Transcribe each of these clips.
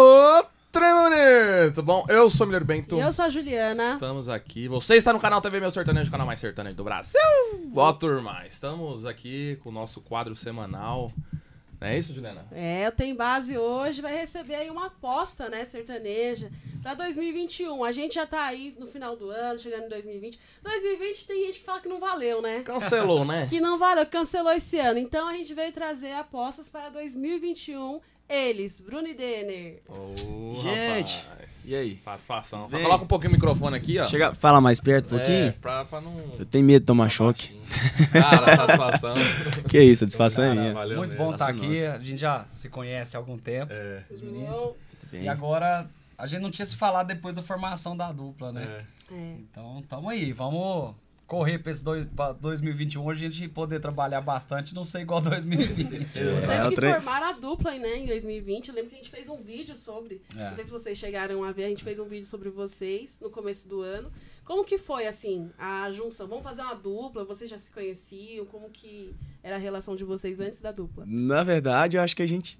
Ô, trem Tudo bom? Eu sou o Miller Bento. E eu sou a Juliana. Estamos aqui. Você está no canal TV Meu Sertanejo, o canal mais sertanejo do Brasil. Ó, turma. Estamos aqui com o nosso quadro semanal. Não é isso, Juliana? É, eu tenho base hoje, vai receber aí uma aposta, né, sertaneja, pra 2021. A gente já tá aí no final do ano, chegando em 2020. 2020 tem gente que fala que não valeu, né? Cancelou, né? Que não valeu, cancelou esse ano. Então a gente veio trazer apostas para 2021. Eles, Bruno e Denner. Ô, Gente, rapaz. e aí? Satisfação. Só coloca um pouquinho o microfone aqui, ó. Chega, fala mais perto um É, pouquinho. pra, pra não... Eu tenho medo de tomar choque. Cara, satisfação. Que isso, satisfação é Cara, minha. valeu Muito mesmo. bom estar Nossa, aqui. nossa. A gente já se conhece há algum tempo, É. os meninos. E agora a gente não tinha se falado depois da formação da dupla, né? É. É. Então, tamo aí. Vamos correr pra esse dois, pra 2021 a gente poder trabalhar bastante, não ser igual 2020. Vocês É, o que formaram a dupla aí, né, em 2020. Eu lembro que a gente fez um vídeo sobre. É. Não sei se vocês chegaram a ver, a gente fez um vídeo sobre vocês no começo do ano. Como que foi, assim, a junção? Vamos fazer uma dupla? Vocês já se conheciam? Como que era a relação de vocês antes da dupla? Na verdade, eu acho que a gente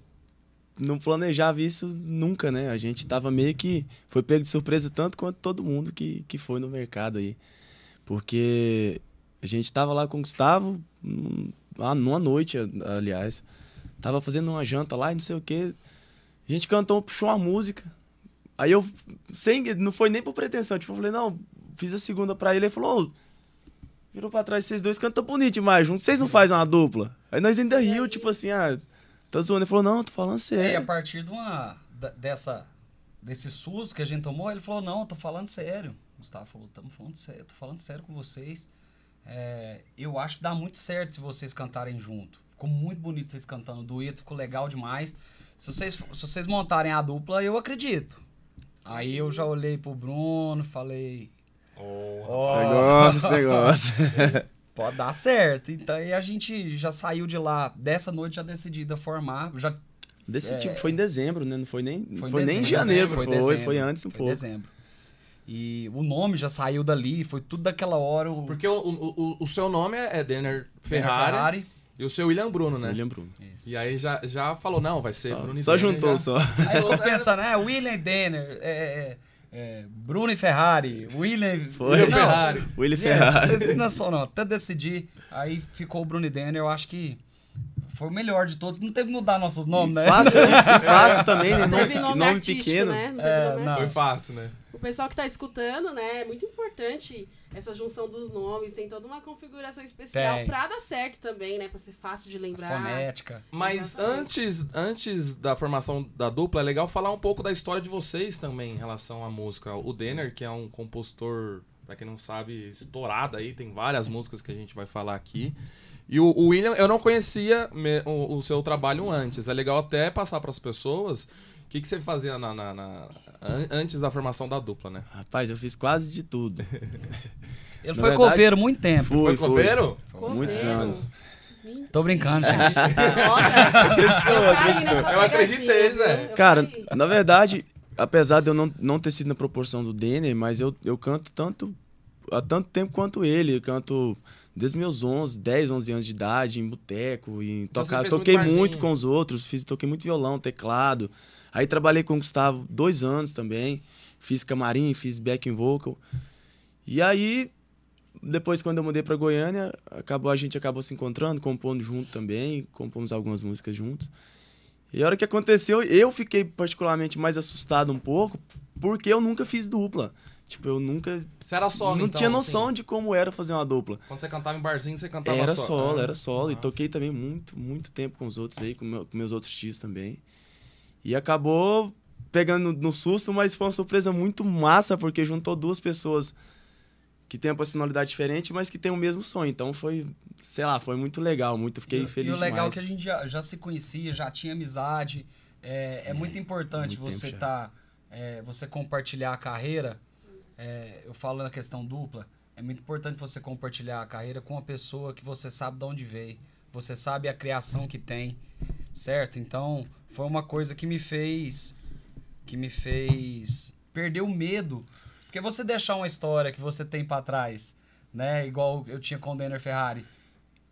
não planejava isso nunca, né? A gente tava meio que. Foi pego de surpresa tanto quanto todo mundo que, que foi no mercado aí. Porque a gente tava lá com o Gustavo, num- numa noite, aliás. Tava fazendo uma janta lá e não sei o quê. A gente cantou, puxou uma música. Aí eu, sem, não foi nem por pretensão, tipo, eu falei, não, fiz a segunda pra ele, ele falou, "Ô, virou pra trás, vocês dois cantam bonito demais juntos, vocês não fazem uma dupla? Aí nós ainda riu, tipo assim, ah, tá zoando. Ele falou, não, tô falando É, e a sério. partir de uma, dessa, desse susto que a gente tomou, ele falou, não, tô falando sério. O Gustavo falou, estamos falando sério, eu tô falando sério com vocês. É, eu acho que dá muito certo se vocês cantarem junto. Ficou muito bonito vocês cantando o dueto, ficou legal demais. Se vocês, se vocês montarem a dupla, eu acredito. Aí eu já olhei pro Bruno, falei, Ô, ó, Esse negócio, esse negócio. pode dar certo. Então aí a gente já saiu de lá, dessa noite já decidida a formar, já Desse É. tipo, foi em dezembro, né? Não foi nem, Foi foi em nem em dezembro, janeiro, foi foi, dezembro. foi, antes um Foi pouco. dezembro. E o nome já saiu dali, foi tudo daquela hora. O Porque o, o, o- o seu nome é Denner Ferrari. Ferrari, e o seu William Bruno, né? William Bruno. Isso. E aí já, já falou, não, vai ser Só, Bruno e só Denner, juntou, já. só. Aí ficou pensando, é, William e Denner, é, é, é, Bruno e Ferrari, William Foi. Não, Ferrari. William Ferrari. Não não. Até decidir, aí ficou o Bruno e Denner, eu acho que foi o melhor de todos. Não teve que mudar nossos nomes, né? Fácil, né? Fácil também, né? Não Nome, nome, nome artístico, pequeno. né? Não teve É, nome não. Foi fácil, né? O pessoal que tá escutando, né? É muito importante essa junção dos nomes. Tem toda uma configuração especial Tem. pra dar certo também, né? Pra ser fácil de lembrar. Fonética. Mas Exatamente. antes, antes da formação da dupla, é legal falar um pouco da história de vocês também em relação à música. O Denner, que é um compositor, pra quem não sabe, estourado aí, tem várias músicas que a gente vai falar aqui. E o, o William, eu não conhecia me- o, o seu trabalho antes. É legal até passar pras pessoas o que, que você fazia na, na- na- an- antes da formação da dupla, né? Rapaz, eu fiz quase de tudo. Ele Na foi verdade, coveiro muito tempo. Fui, Foi coveiro? Coveiro. Muitos anos. Tô brincando, gente. Nossa, Acreditou, eu nessa Eu acreditei, Zé. Cara, na verdade, apesar de eu não, não ter sido na proporção do Denner, mas eu, eu canto tanto há tanto tempo quanto ele. Eu canto desde meus 11, 10, 11 anos de idade, em boteco, em Então tocar. Toquei muito muito com os outros, fiz, toquei muito violão, teclado. Aí trabalhei com o Gustavo dois anos também. Fiz camarim, fiz backing vocal. E aí, depois quando eu mudei pra Goiânia, acabou, a gente acabou se encontrando, compondo junto também, compomos algumas músicas juntos. E a hora que aconteceu, eu fiquei particularmente mais assustado um pouco, porque eu nunca fiz dupla. Tipo, eu nunca. Você era solo, não então, tinha noção assim? de como era fazer uma dupla. Quando você cantava em barzinho, você cantava Era só- solo, Ah, era solo. E toquei também muito, muito tempo com os outros aí, com, meu- com meus outros tios também. E acabou pegando no susto, mas foi uma surpresa muito massa, porque juntou duas pessoas que têm uma personalidade diferente, mas que têm o mesmo sonho. Então foi, sei lá, foi muito legal, muito, fiquei e, feliz E o legal é demais. que a gente já, já se conhecia, já tinha amizade. É, é muito importante muito você já. tá, é, você compartilhar a carreira. É, eu falo na questão dupla. É muito importante você compartilhar a carreira com uma pessoa que você sabe de onde veio. Você sabe a criação que tem, certo? Então, foi uma coisa que me fez que me fez perder o medo. Porque você deixar uma história que você tem pra trás, né? Igual eu tinha com o Denner Ferrari,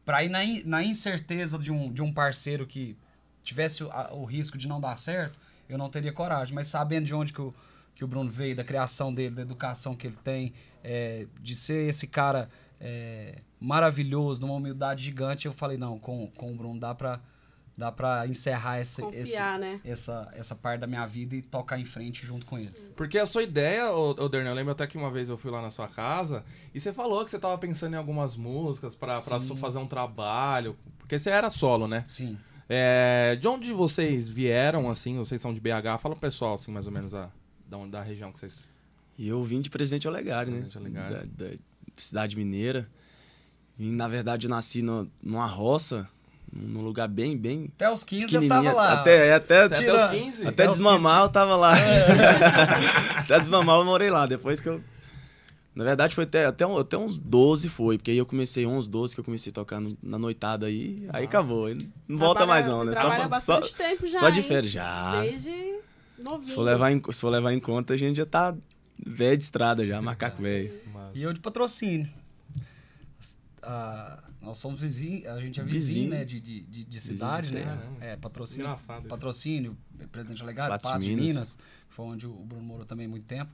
pra ir na, in- na incerteza de um, de um parceiro que tivesse o, a- o risco de não dar certo, eu não teria coragem. Mas sabendo de onde que o, que o Bruno veio, da criação dele, da educação que ele tem, é, de ser esse cara é, maravilhoso, numa humildade gigante, eu falei, não, com, com o Bruno dá pra, dá pra encerrar esse, esse, Confiar, né? essa, essa parte da minha vida e tocar em frente junto com ele. Porque a sua ideia, ô, eu lembro até que uma vez eu fui lá na sua casa e você falou que você tava pensando em algumas músicas pra, pra fazer um trabalho. Porque você era solo, né? Sim. É, de onde vocês vieram, assim? Vocês são de BH? Fala pro pessoal, assim, mais ou menos, a, da, onde- da região que vocês... E eu vim de Presidente Olegário, né? Presidente Olegário. Da, da cidade mineira. Vim, na verdade, eu nasci no, numa roça, num lugar bem, bem Até os 15 eu pequenininha. tava lá. Até, é, até, Você até tira- os 15? até até desmamar eu tava lá. até desmamar eu morei lá. Depois que eu... Na verdade, foi até, até, até uns 12 foi, porque aí eu comecei 11, 12 que eu comecei a tocar no- na noitada aí, aí acabou. aí Não volta Trabalha- mais não, né? Trabalha só, bastante só, tempo já, só de férias, já. Desde novinho. Se for, levar em, se for levar em conta, a gente já tá velho de estrada já, macaco velho. E eu de patrocínio. Ah, nós somos vizinhos, a gente é vizinho, Vizinho. né? De, de, de, de cidade, de né? terra. É, patrocínio. Engraçado isso. Patrocínio, presidente delegado, Patos de Patos de Minas. Minas, que foi onde o Bruno morou também há muito tempo.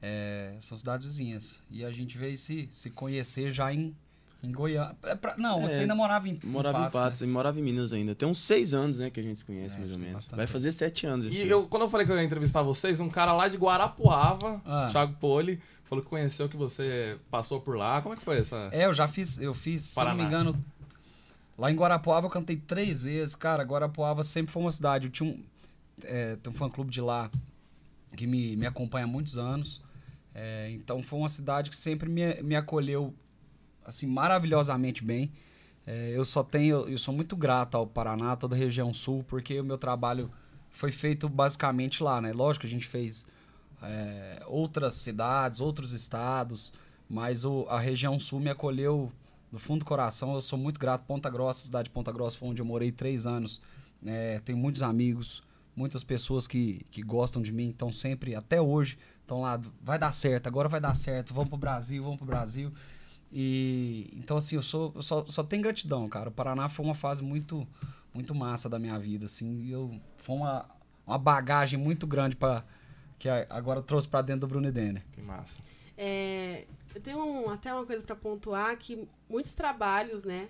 É, são cidades vizinhas. E a gente veio se, se conhecer já em, em Goiânia. É pra- não, É, você ainda morava em, Morava em Patos, né? e morava em Minas ainda. Tem uns seis anos, né, que a gente se conhece, É, mais ou menos. bastante Vai fazer sete anos esse E eu, quando eu falei que eu ia entrevistar vocês, um cara lá de Guarapuava, Ah. Thiago Poli, falou que conheceu que você passou por lá. Como é que foi essa? É, eu já fiz, eu fiz, se eu não me Paraná. engano, lá em Guarapuava eu cantei três vezes. Cara, Guarapuava sempre foi uma cidade. Eu tinha um, é, tem um fã-clube de lá que me, me acompanha há muitos anos. É, então foi uma cidade que sempre me, me acolheu assim maravilhosamente bem. É, eu só tenho, eu sou muito grato ao Paraná, toda a região sul, porque o meu trabalho foi feito basicamente lá, né? Lógico a gente fez é, outras cidades, outros estados, mas o- a região sul me acolheu do fundo do coração. Eu sou muito grato. Ponta Grossa, cidade de Ponta Grossa, foi onde eu morei três anos. É, tenho muitos amigos, muitas pessoas que, que gostam de mim, então sempre, até hoje, estão lá, vai dar certo, agora vai dar certo, vamos pro Brasil, vamos pro Brasil. E então assim, eu sou eu só, só tenho gratidão, cara. O Paraná foi uma fase muito muito massa da minha vida, assim, e eu foi uma, uma bagagem muito grande para que agora eu trouxe para dentro do Bruno e Denner. Que massa. É, eu tenho um- até uma coisa para pontuar que muitos trabalhos, né,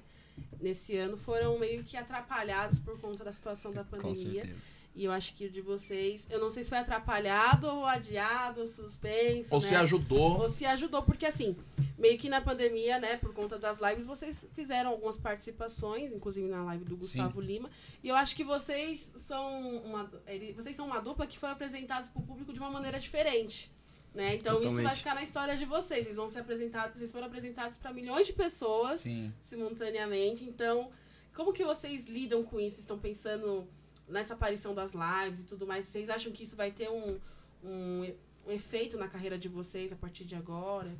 nesse ano foram meio que atrapalhados por conta da situação da Com pandemia. certeza. E eu acho que o de vocês, eu não sei se foi atrapalhado ou adiado, suspenso, Ou né? se ajudou. Ou se ajudou, porque assim, meio que na pandemia, né, por conta das lives, vocês fizeram algumas participações, inclusive na live do Gustavo Lima. E eu acho que vocês são uma, vocês são uma dupla que foi apresentados para o público de uma maneira diferente. Né? Então isso vai Totalmente. ficar na história de vocês. Vocês vão ser apresentados, vocês foram apresentados para milhões de pessoas Sim. simultaneamente. Então, como que vocês lidam com isso? Estão pensando nessa aparição das lives e tudo mais? Vocês acham que isso vai ter um, um, um efeito na carreira de vocês a partir de agora?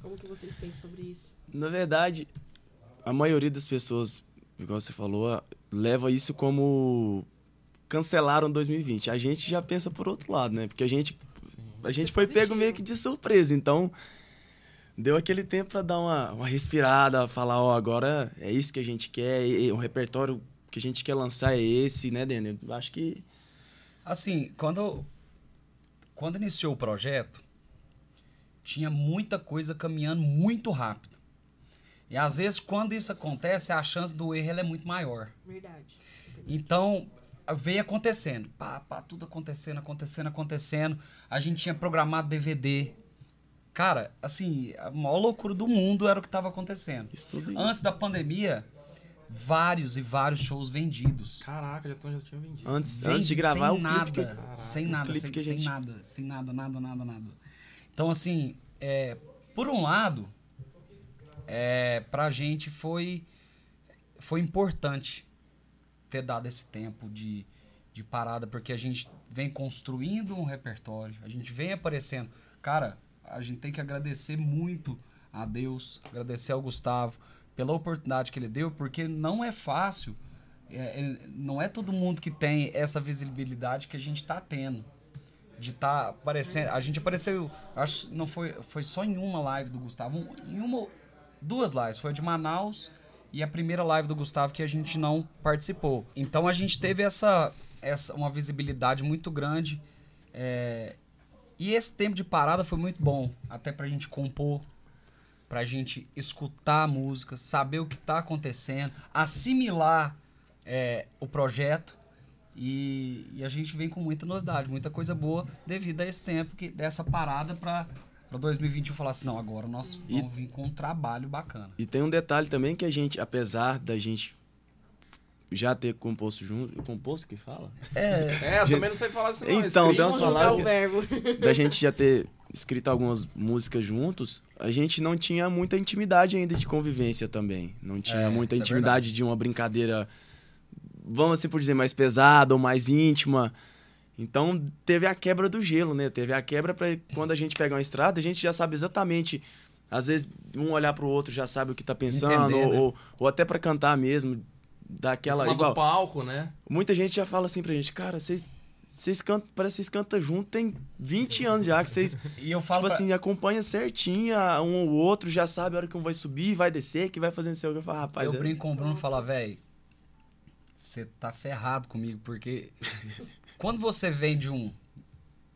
Como que vocês pensam sobre isso? Na verdade, a maioria das pessoas, igual você falou, leva isso como cancelaram 2020. A gente já pensa por outro lado, né? Porque a gente a gente foi pego meio que de surpresa, então deu aquele tempo pra dar uma, uma respirada, falar, ó, agora é isso que a gente quer, e, e o repertório que a gente quer lançar é esse, né, Daniel? Acho que Assim, quando, quando iniciou o projeto, tinha muita coisa caminhando muito rápido. E às vezes, quando isso acontece, a chance do erro ela é muito maior. Verdade. Então, veio acontecendo. Pá, pá, tudo acontecendo, acontecendo, acontecendo. A gente tinha programado DVD. Cara, assim, a maior loucura do mundo era o que estava acontecendo. isso tudo Antes da pandemia, vários e vários shows vendidos. Caraca, já, tão- já tinha vendido. antes, Vende antes de gravar sem o nada, clipe que sem o nada, clipe sem, que a sem gente- nada, sem nada, nada, nada, nada. Então assim, é, por um lado, é, pra gente foi foi importante ter dado esse tempo de, de parada, porque a gente vem construindo um repertório, a gente vem aparecendo. Cara, a gente tem que agradecer muito a Deus, agradecer ao Gustavo pela oportunidade que ele deu, porque não é fácil, é, não é todo mundo que tem essa visibilidade que a gente está tendo. De estar aparecendo. A gente apareceu, acho não foi, foi só em uma live do Gustavo, em uma, duas lives, foi a de Manaus e a primeira live do Gustavo que a gente não participou. Então a gente teve essa essa, uma visibilidade muito grande. É, e esse tempo de parada foi muito bom, até pra gente compor, pra gente escutar a música, saber o que tá acontecendo, assimilar é, o projeto. E, e, a gente vem com muita novidade, muita coisa boa devido a esse tempo, que, dessa parada pra, pra 2021 falar assim, não, agora nós e, vamos vir com um trabalho bacana. E tem um detalhe também que a gente, apesar da gente já ter composto junto. Composto que fala? É, é eu gente... também não sei falar isso. Não. Então, tem umas palavras que, da gente já ter escrito algumas músicas juntos, a gente não tinha muita intimidade ainda de convivência também. Não tinha é, muita é intimidade é de uma brincadeira, vamos assim por dizer, mais pesada ou mais íntima. Então teve a quebra do gelo, né? Teve a quebra para quando a gente pega uma estrada, a gente já sabe exatamente. Às vezes um olhar pro outro já sabe o que tá pensando, Entender, ou, né? ou, ou, até para cantar mesmo, daquela. Em igual, do palco, né? Muita gente já fala assim pra gente, cara, vocês. Vocês cantam, parece que vocês cantam junto, tem 20 anos já que vocês. E eu falo. Tipo pra... assim, acompanha certinho um ou outro, já sabe a hora que um vai subir, vai descer, que vai fazer não sei o que. Eu falo, rapaz. Eu é... brinco com o Bruno e falo, velho, você tá ferrado comigo, porque quando você vem de um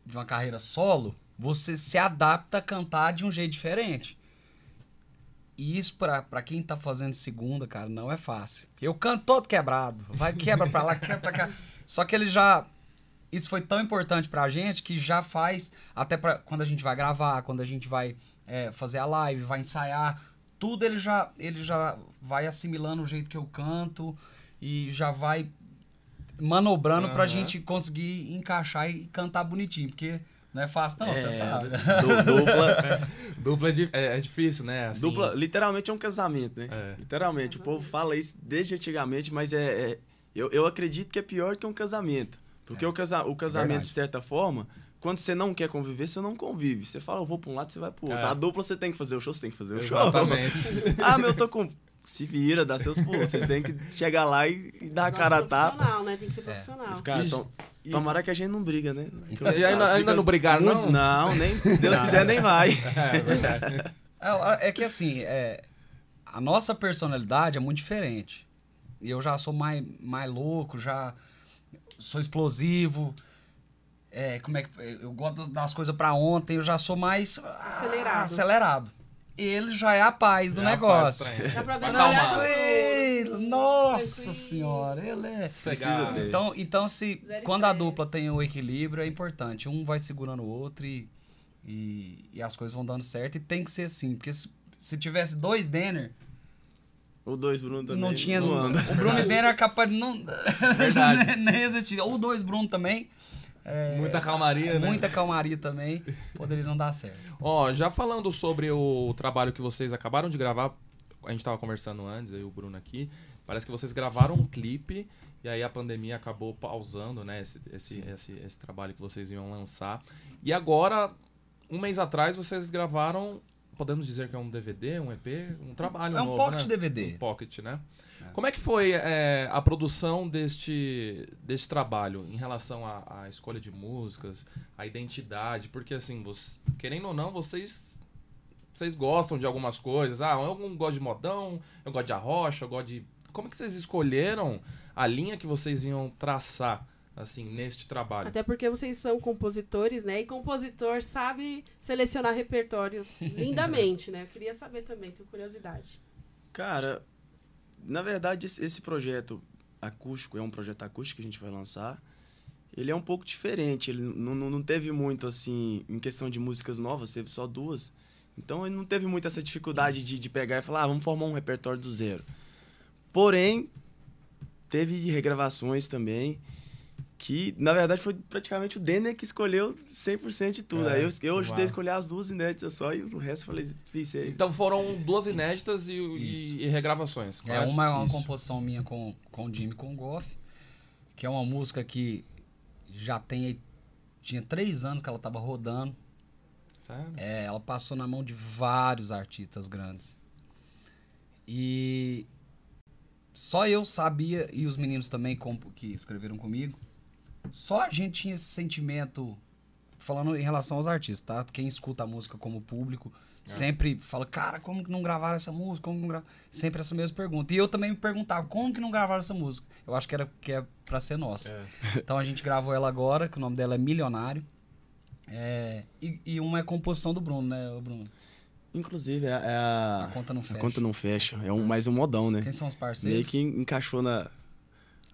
de uma carreira solo, você se adapta a cantar de um jeito diferente. E isso pra, pra quem tá fazendo segunda, cara, não é fácil. Eu canto todo quebrado. Vai, quebra pra lá, quebra pra cá. Só que ele já. Isso foi tão importante pra gente que já faz. Até pra quando a gente vai gravar, quando a gente vai é, fazer a live, vai ensaiar. Tudo ele já, ele já vai assimilando o jeito que eu canto e já vai manobrando uhum. pra gente conseguir encaixar e cantar bonitinho. Porque não é fácil, não, é, você sabe. Dupla, é, dupla é, é, difícil, né? Assim... Dupla, literalmente é um casamento, né? É. Literalmente. O povo fala isso desde antigamente, mas é, é, eu, eu acredito que é pior que um casamento. Porque o, casa, o casamento, Verdade. de certa forma, quando você não quer conviver, você não convive. Você fala, eu vou pra um lado, você vai pro outro. A dupla você tem que fazer o show, você tem que fazer o Exatamente. show. Exatamente. ah, meu, eu tô com se vira, dá seus pulos. Vocês têm que chegar lá e, e dar a cara a tapa. Profissional, né? Tem que ser profissional. Os caras tão, e... Tomara que a gente não briga, né? E ainda, ainda não brigaram, não? Não, nem, se Deus quiser, nem vai. É, é, é que assim, é, a nossa personalidade é muito diferente. E eu já sou mais, mais louco, já sou explosivo. É, como é que. Eu gosto das coisas para ontem, eu já sou mais. Acelerado. acelerado ele já é a paz do já negócio. Dá pra ver no ele, Nossa senhora, ele é. Precisa Então, então se Zero quando a dupla tem o equilíbrio, é importante. Um vai segurando o outro e, e, e, as coisas vão dando certo. E tem que ser assim, porque se, se tivesse dois Denner. Ou dois Bruno também. Não tinha. Não o Bruno e Denner é capaz de não. Verdade. nem existir. Ou dois Bruno também. É, muita calmaria, né? Muita calmaria também. Poderia não dar certo. Ó, já falando sobre o trabalho que vocês acabaram de gravar, a gente estava conversando antes, aí o Bruno aqui. Parece que vocês gravaram um clipe e aí a pandemia acabou pausando, né? Esse, esse, esse, esse, trabalho que vocês iam lançar. E agora, um mês atrás, vocês gravaram. Podemos dizer que é um DVD, um EP, um trabalho é um novo, pocket né? DVD. Um pocket, né? Como é que foi é, a produção deste, deste trabalho em relação à, à, escolha de músicas, à identidade? Porque, assim, você, querendo ou não, vocês, vocês gostam de algumas coisas. Ah, eu gosto de modão, eu gosto de arrocha, eu gosto de... Como que vocês escolheram a linha que vocês iam traçar? Assim, neste trabalho. Até porque vocês são compositores, né? E compositor sabe selecionar repertório lindamente, né? Eu queria saber também, tenho curiosidade. Cara, na verdade, esse, projeto acústico é um projeto acústico que a gente vai lançar. Ele é um pouco diferente. Ele não, não teve muito, assim, em questão de músicas novas, teve só duas. Então, ele não teve muito essa dificuldade de, de pegar e falar, ah, vamos formar um repertório do zero. Porém, teve regravações também que na verdade foi praticamente o Denner que escolheu 100% de tudo. É, Aí eu, eu ajudei a escolher as duas inéditas só e o resto eu falei, fiz aí. Então foram duas inéditas e, e, e regravações. É, uma é uma Isso. composição minha com, com o Jimmy com o Goff, que é uma música que já tem. Tinha três anos que ela estava rodando. Sério? É, ela passou na mão de vários artistas grandes. E só eu sabia, e os meninos também que escreveram comigo, só a gente tinha esse sentimento, falando em relação aos artistas, tá? Quem escuta a música como público Sempre fala, cara, como que não gravaram essa música? Como que não gravaram? Sempre essa mesma pergunta. E eu também me perguntava, como que não gravaram essa música? Eu acho que era que é pra ser nossa. É. Então a gente gravou ela agora, que o nome dela é Milionário. É, e, e uma é composição do Bruno, né, Bruno? Inclusive, é é a, A conta não fecha. a conta não fecha. É um, mais um modão, né? Quem são os parceiros? Meio que encaixou na,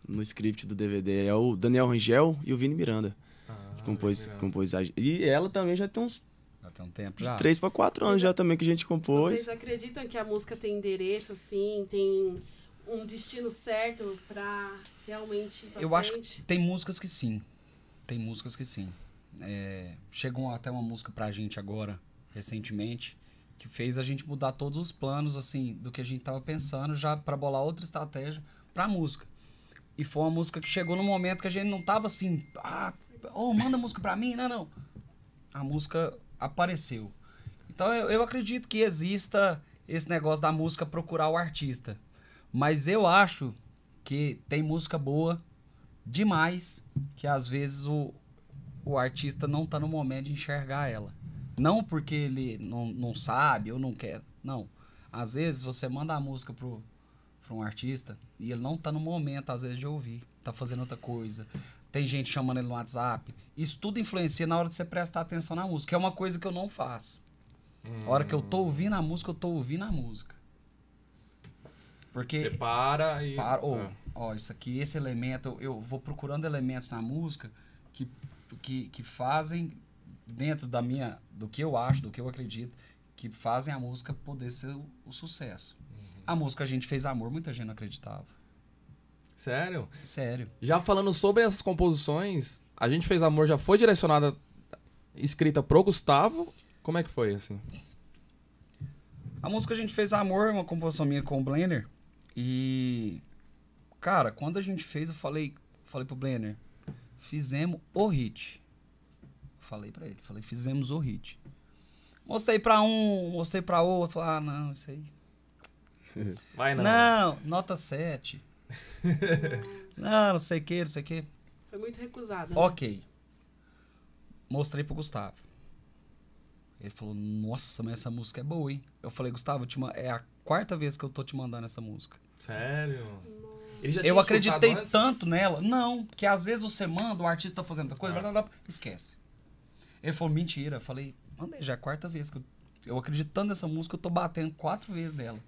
no script do DVD. É o Daniel Rangel e o Vini Miranda. Ah, Que compôs, Miranda. compôs a, E ela também já tem uns Já tem um tempo de já. 3 para 4 anos já também que a gente compôs. Vocês acreditam que a música tem endereço, assim, tem um destino certo pra realmente ir pra Eu acho frente? que tem músicas que sim. Tem músicas que sim. É, chegou até uma música pra gente agora, recentemente, que fez a gente mudar todos os planos, assim, do que a gente tava pensando, já pra bolar outra estratégia pra música. E foi uma música que chegou no momento que a gente não tava assim, ah, oh, manda música pra mim, não, não. A música apareceu. Então eu, eu acredito que exista esse negócio da música procurar o artista. Mas eu acho que tem música boa demais que às vezes o, o artista não tá no momento de enxergar ela. Não porque ele não, não sabe ou não quer. Não. Às vezes você manda a música pro, pro um artista e ele não tá no momento, às vezes, de ouvir. Tá fazendo outra coisa. Tem gente chamando ele no WhatsApp. Isso tudo influencia na hora de você prestar atenção na música. É uma coisa que eu não faço. A hora que eu tô ouvindo a música, eu tô ouvindo a música. Porque. Você para e. Para, ó, É. ó, isso aqui, esse elemento, eu, eu vou procurando elementos na música que, que, que fazem, dentro da minha, do que eu acho, do que eu acredito, que fazem a música poder ser o, o sucesso. A música A Gente Fez Amor, muita gente não acreditava. Sério? Sério. Já falando sobre essas composições, a gente fez amor já foi direcionada escrita pro Gustavo. Como é que foi assim? A música A Gente Fez Amor é uma composição minha com o Blender. E, cara, quando a gente fez, eu falei, falei pro Blender, fizemos o hit. Falei pra ele, falei, fizemos o hit. Mostrei pra um, mostrei pra outro, ah, não, isso aí. Vai não. Não, nota 7. não, não sei o que, não sei o que. Foi muito recusado. né? Ok. Mostrei pro Gustavo. Ele falou, nossa, mas essa música é boa, hein? Eu falei, Gustavo, é a quarta vez que eu tô te mandando essa música. Sério? Ele já Eu acreditei tanto nela. Não, que às vezes você manda, o artista tá fazendo outra coisa, Ah. blá, blá, blá, esquece. Ele falou, mentira. Eu falei, mandei, já é a quarta vez que eu, eu acredito tanto nessa música, eu tô batendo quatro vezes dela.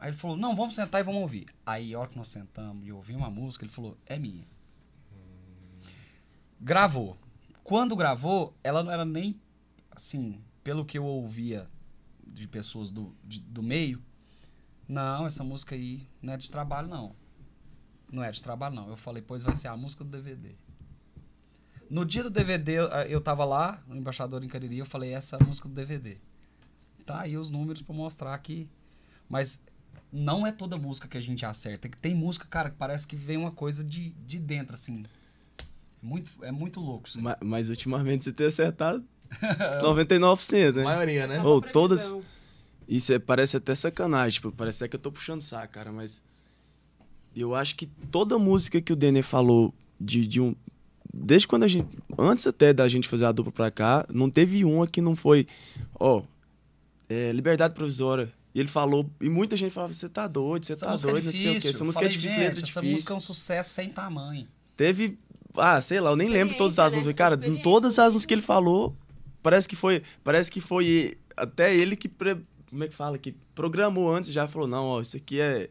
Aí ele falou, não, vamos sentar e vamos ouvir. Aí, a hora que nós sentamos e ouvimos a música, ele falou, é minha. Gravou. Quando gravou, ela não era nem, assim, pelo que eu ouvia de pessoas do, de- do meio, não, essa música aí não é de trabalho, não. Não é de trabalho, não. Eu falei, pois vai ser a música do DVD. No dia do DVD, eu, tava lá, no Embaixador em Cariri, eu falei, essa é a música do DVD. Tá aí os números pra mostrar que... Mas não é toda música que a gente acerta. Que tem música, cara, que parece que vem uma coisa de, de dentro, assim. Muito, é muito louco isso aí. Ma- Mas, ultimamente você tem acertado 99%, A né? maioria, né? É uma Ou todas- Isso é- parece até sacanagem, tipo, parece até que eu tô puxando saco, cara, mas eu acho que toda música que o Denner falou de, de um. Desde quando a gente. Antes até da gente fazer a dupla pra cá, não teve uma que não foi. Ó, é, Liberdade Provisória. E ele falou, e muita gente falava: você tá doido, você Essa tá música doido, é não difícil. sei o quê. Essa música é falei, difícil, gente, letra Essa difícil. música é um sucesso sem tamanho. Teve. Ah, sei lá, eu nem lembro todas as músicas. né? Cara, em todas as músicas que ele falou, parece que foi. Parece que foi até ele que. pre- como é que fala? Que programou antes já falou, não, ó, isso aqui é.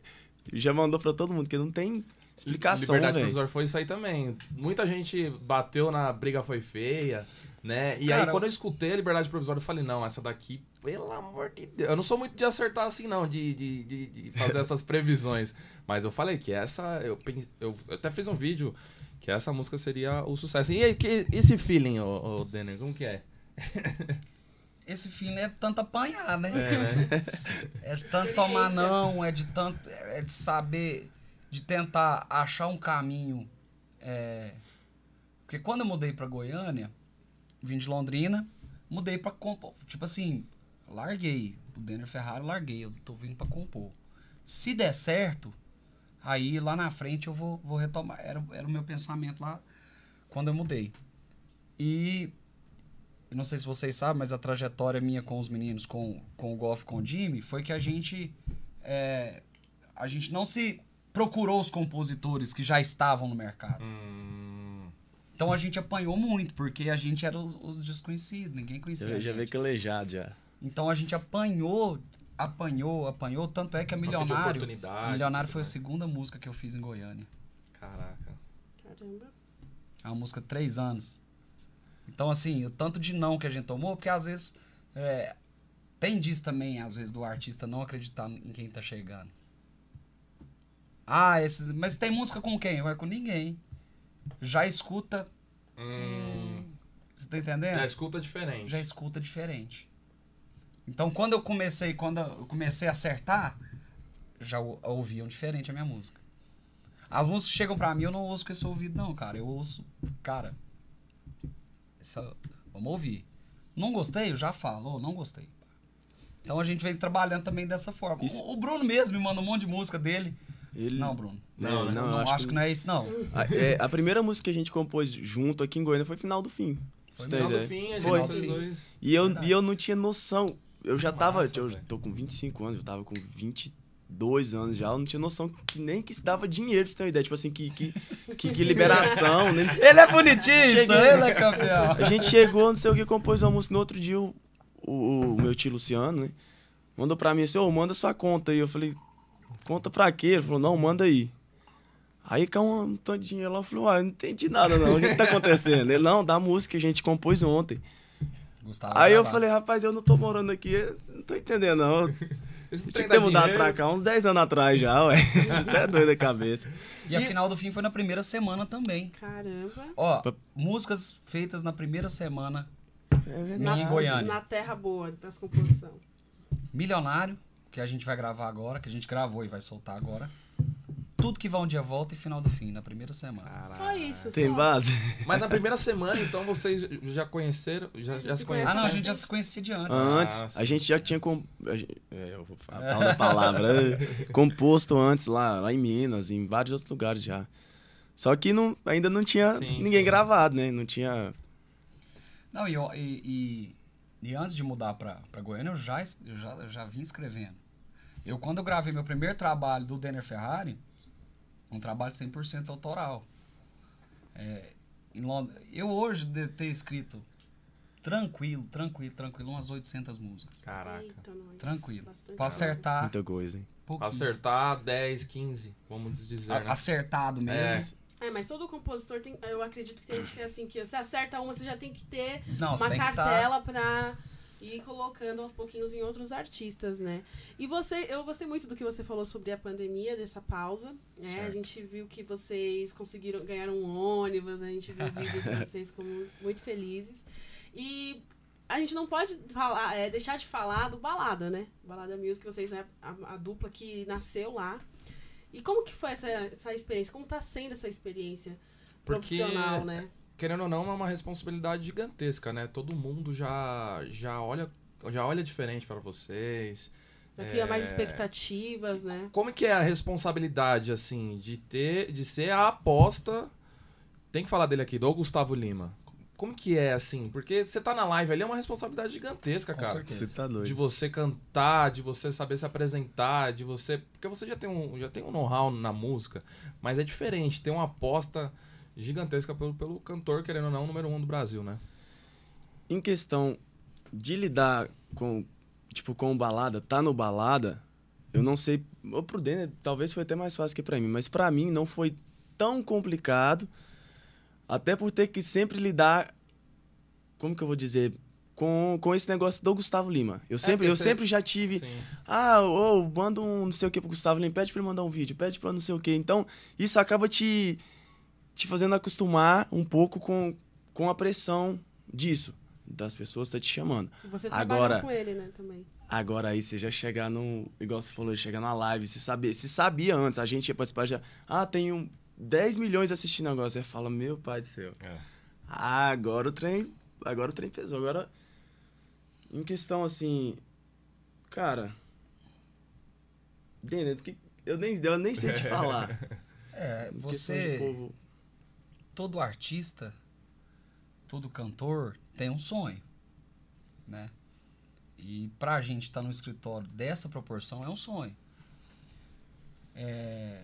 Já mandou pra todo mundo, porque não tem explicação, Liberdade velho. Provisória foi isso aí também. Muita gente bateu na briga foi feia, né? E aí Cara, quando eu escutei a Liberdade Provisória, eu falei, não, essa daqui, pelo amor de Deus. Eu não sou muito de acertar assim, não, de, de, de, de fazer essas previsões. Mas eu falei que essa, eu, pens- eu até fiz um vídeo que essa música seria o sucesso. E aí, que, esse feeling, ô, ô Denner, como que é? Esse filme é tanto apanhar, né? É, né? É de tanto tomar não, é de tanto. É de saber. De tentar achar um caminho. é, Porque quando eu mudei pra Goiânia, vim de Londrina, mudei pra compor. Tipo assim, larguei. O Denner Ferrari, larguei. Eu tô vindo pra compor. Se der certo, aí lá na frente eu vou, vou retomar. Era, era o meu pensamento lá quando eu mudei. E não sei se vocês sabem, mas a trajetória minha com os meninos, com, com o Golf com o Jimmy, foi que a gente. É, a gente não se procurou os compositores que já estavam no mercado. Hum, Então a gente apanhou muito, porque a gente era os, os desconhecidos, ninguém conhecia. Já, a já veio calejado já. Então a gente apanhou, apanhou, apanhou, tanto é que a pediu Milionário. oportunidade, Milionário foi a segunda música que eu fiz em Goiânia. Caraca. Caramba. É uma música de três anos. Então, assim, o tanto de não que a gente tomou, porque às vezes é, tem disso também, às vezes, do artista não acreditar em quem tá chegando. Ah, esses, mas tem música com quem? Vai com ninguém. Já escuta. Hum, Você tá entendendo? já escuta diferente. já escuta diferente. Então, quando eu comecei, quando eu comecei a acertar, já ou- ouviam diferente a minha música. As músicas chegam pra mim, eu não ouço com esse ouvido, não, cara. Eu ouço, cara, essa, vamos ouvir. Não gostei, eu já falo, "Ô, não gostei. Então a gente vem trabalhando também dessa forma. Isso- O, o Bruno mesmo me manda um monte de música dele. Ele, Não, Bruno. Não, não, não, eu acho, acho que... que- não é isso, não. A, é, a primeira música que a gente compôs junto aqui em Goiânia foi Final do Fim. Foi Final do fim, a gente Foi. dois. E eu, Verdade. e eu não tinha noção. Eu já Que tava. massa, eu velho. tô com 25 anos, eu tava com 22 anos já. Eu não tinha noção que nem que se dava dinheiro, pra você ter uma ideia. Tipo assim, que, que, que, que liberação. nem- Ele é bonitinho, Cheguei. ele é campeão. A gente chegou, não sei o que, compôs uma música. No outro dia, o, o, o meu tio Luciano, né? Mandou pra mim assim, ô, manda sua conta aí. Eu falei, conta pra quê? Ele falou, não, manda aí. Aí caiu um tanto de dinheiro lá, eu falei, uai, não entendi nada não, o que, que tá acontecendo? Ele, não, da música que a gente compôs ontem. Gustavo Aí eu falei, rapaz, eu não tô morando aqui, não tô entendendo não. Esse Tinha que ter mudado dinheiro. pra cá uns 10 anos atrás já, ué. Você até é doido da cabeça. E a final do fim foi na primeira semana também. Caramba. Ó, Pra- músicas feitas na primeira semana. É em Goiânia. Na terra boa das composição. Milionário, que a gente vai gravar agora, que a gente gravou e vai soltar agora. Tudo que vai um dia volta e final do fim, na primeira semana. Só isso. Tem só. base? Mas na primeira semana, então, vocês já conheceram, já, já se Se Ah, conheceram? não, a gente já se conhecia de antes. Antes, Ah, a gente já tinha. Gente- É, eu vou falar a tal da palavra. é, composto antes lá, lá em Minas, em vários outros lugares já. Só que não, ainda não tinha Sim, ninguém sim. gravado, né? Não tinha. Não, e, e, e, e antes de mudar pra, pra Goiânia, eu já, eu já, eu já vim escrevendo. Eu, quando eu gravei meu primeiro trabalho do Denner Ferrari, um trabalho 100% autoral. É, em Lond- eu hoje devo ter escrito tranquilo, tranquilo, tranquilo, umas 800 músicas. Caraca. Eita, nós. Tranquilo. Bastante Pra acertar Muita coisa, hein? pouquinho. Acertar 10, 15, vamos dizer, A- né? Acertado mesmo. É, mas todo compositor tem. Eu acredito que tem que ser assim, que você acerta uma, você já tem que ter Não, uma tá- cartela pra ir colocando aos pouquinhos em outros artistas, né? E você, eu gostei muito do que você falou sobre a pandemia, dessa pausa. Né? A gente viu que vocês conseguiram ganhar um ônibus, a gente viu o vídeo de vocês como muito felizes. E a gente não pode falar, é, deixar de falar do Balada, né? Balada Music, vocês, né, a, a dupla que nasceu lá. E como que foi essa, essa experiência? Como tá sendo essa experiência Porque- profissional, né? Querendo ou não, é uma responsabilidade gigantesca, né? Todo mundo já, já, olha, já olha diferente pra vocês. Já cria mais É, expectativas, né? Como que é a responsabilidade, assim, de ter, de ser a aposta... Tem que falar dele aqui, do Gustavo Lima. Como que é, assim? Porque você tá na live ali, é uma responsabilidade gigantesca, Com cara. certeza. Você tá De doido. você cantar, de você saber se apresentar, de você. Porque você já tem um, já tem um know-how na música, mas é diferente, tem uma aposta gigantesca pelo, pelo cantor, querendo ou não, número um do Brasil, né? Em questão de lidar com, tipo, com balada, tá no balada, eu não sei, ou pro Denner talvez foi até mais fácil que pra mim, mas pra mim não foi tão complicado, até por ter que sempre lidar, como que eu vou dizer, com, com esse negócio do Gustavo Lima. Eu sempre, porque eu você- sempre já tive, Sim. ah, ô, manda um não sei o que pro Gustavo Lima, pede pra ele mandar um vídeo, pede pra não sei o que. Então, isso acaba te, te fazendo acostumar um pouco com, com a pressão disso, das pessoas estar te chamando. Você Agora- trabalhou com ele, né, também. Agora aí você já chegar no. Igual você falou, chegar na live, você saber. Se sabia antes, a gente ia participar já. Ah, tem um 10 milhões assistindo agora. Você fala, meu pai do céu. É. Ah, agora o trem. Agora o trem pesou. Agora. Em questão assim. Cara. Dennis, que eu nem, eu nem sei te falar. É, Em questão de você. povo. Todo artista, todo cantor tem um sonho. né? E pra gente estar tá no escritório dessa proporção é um sonho. É...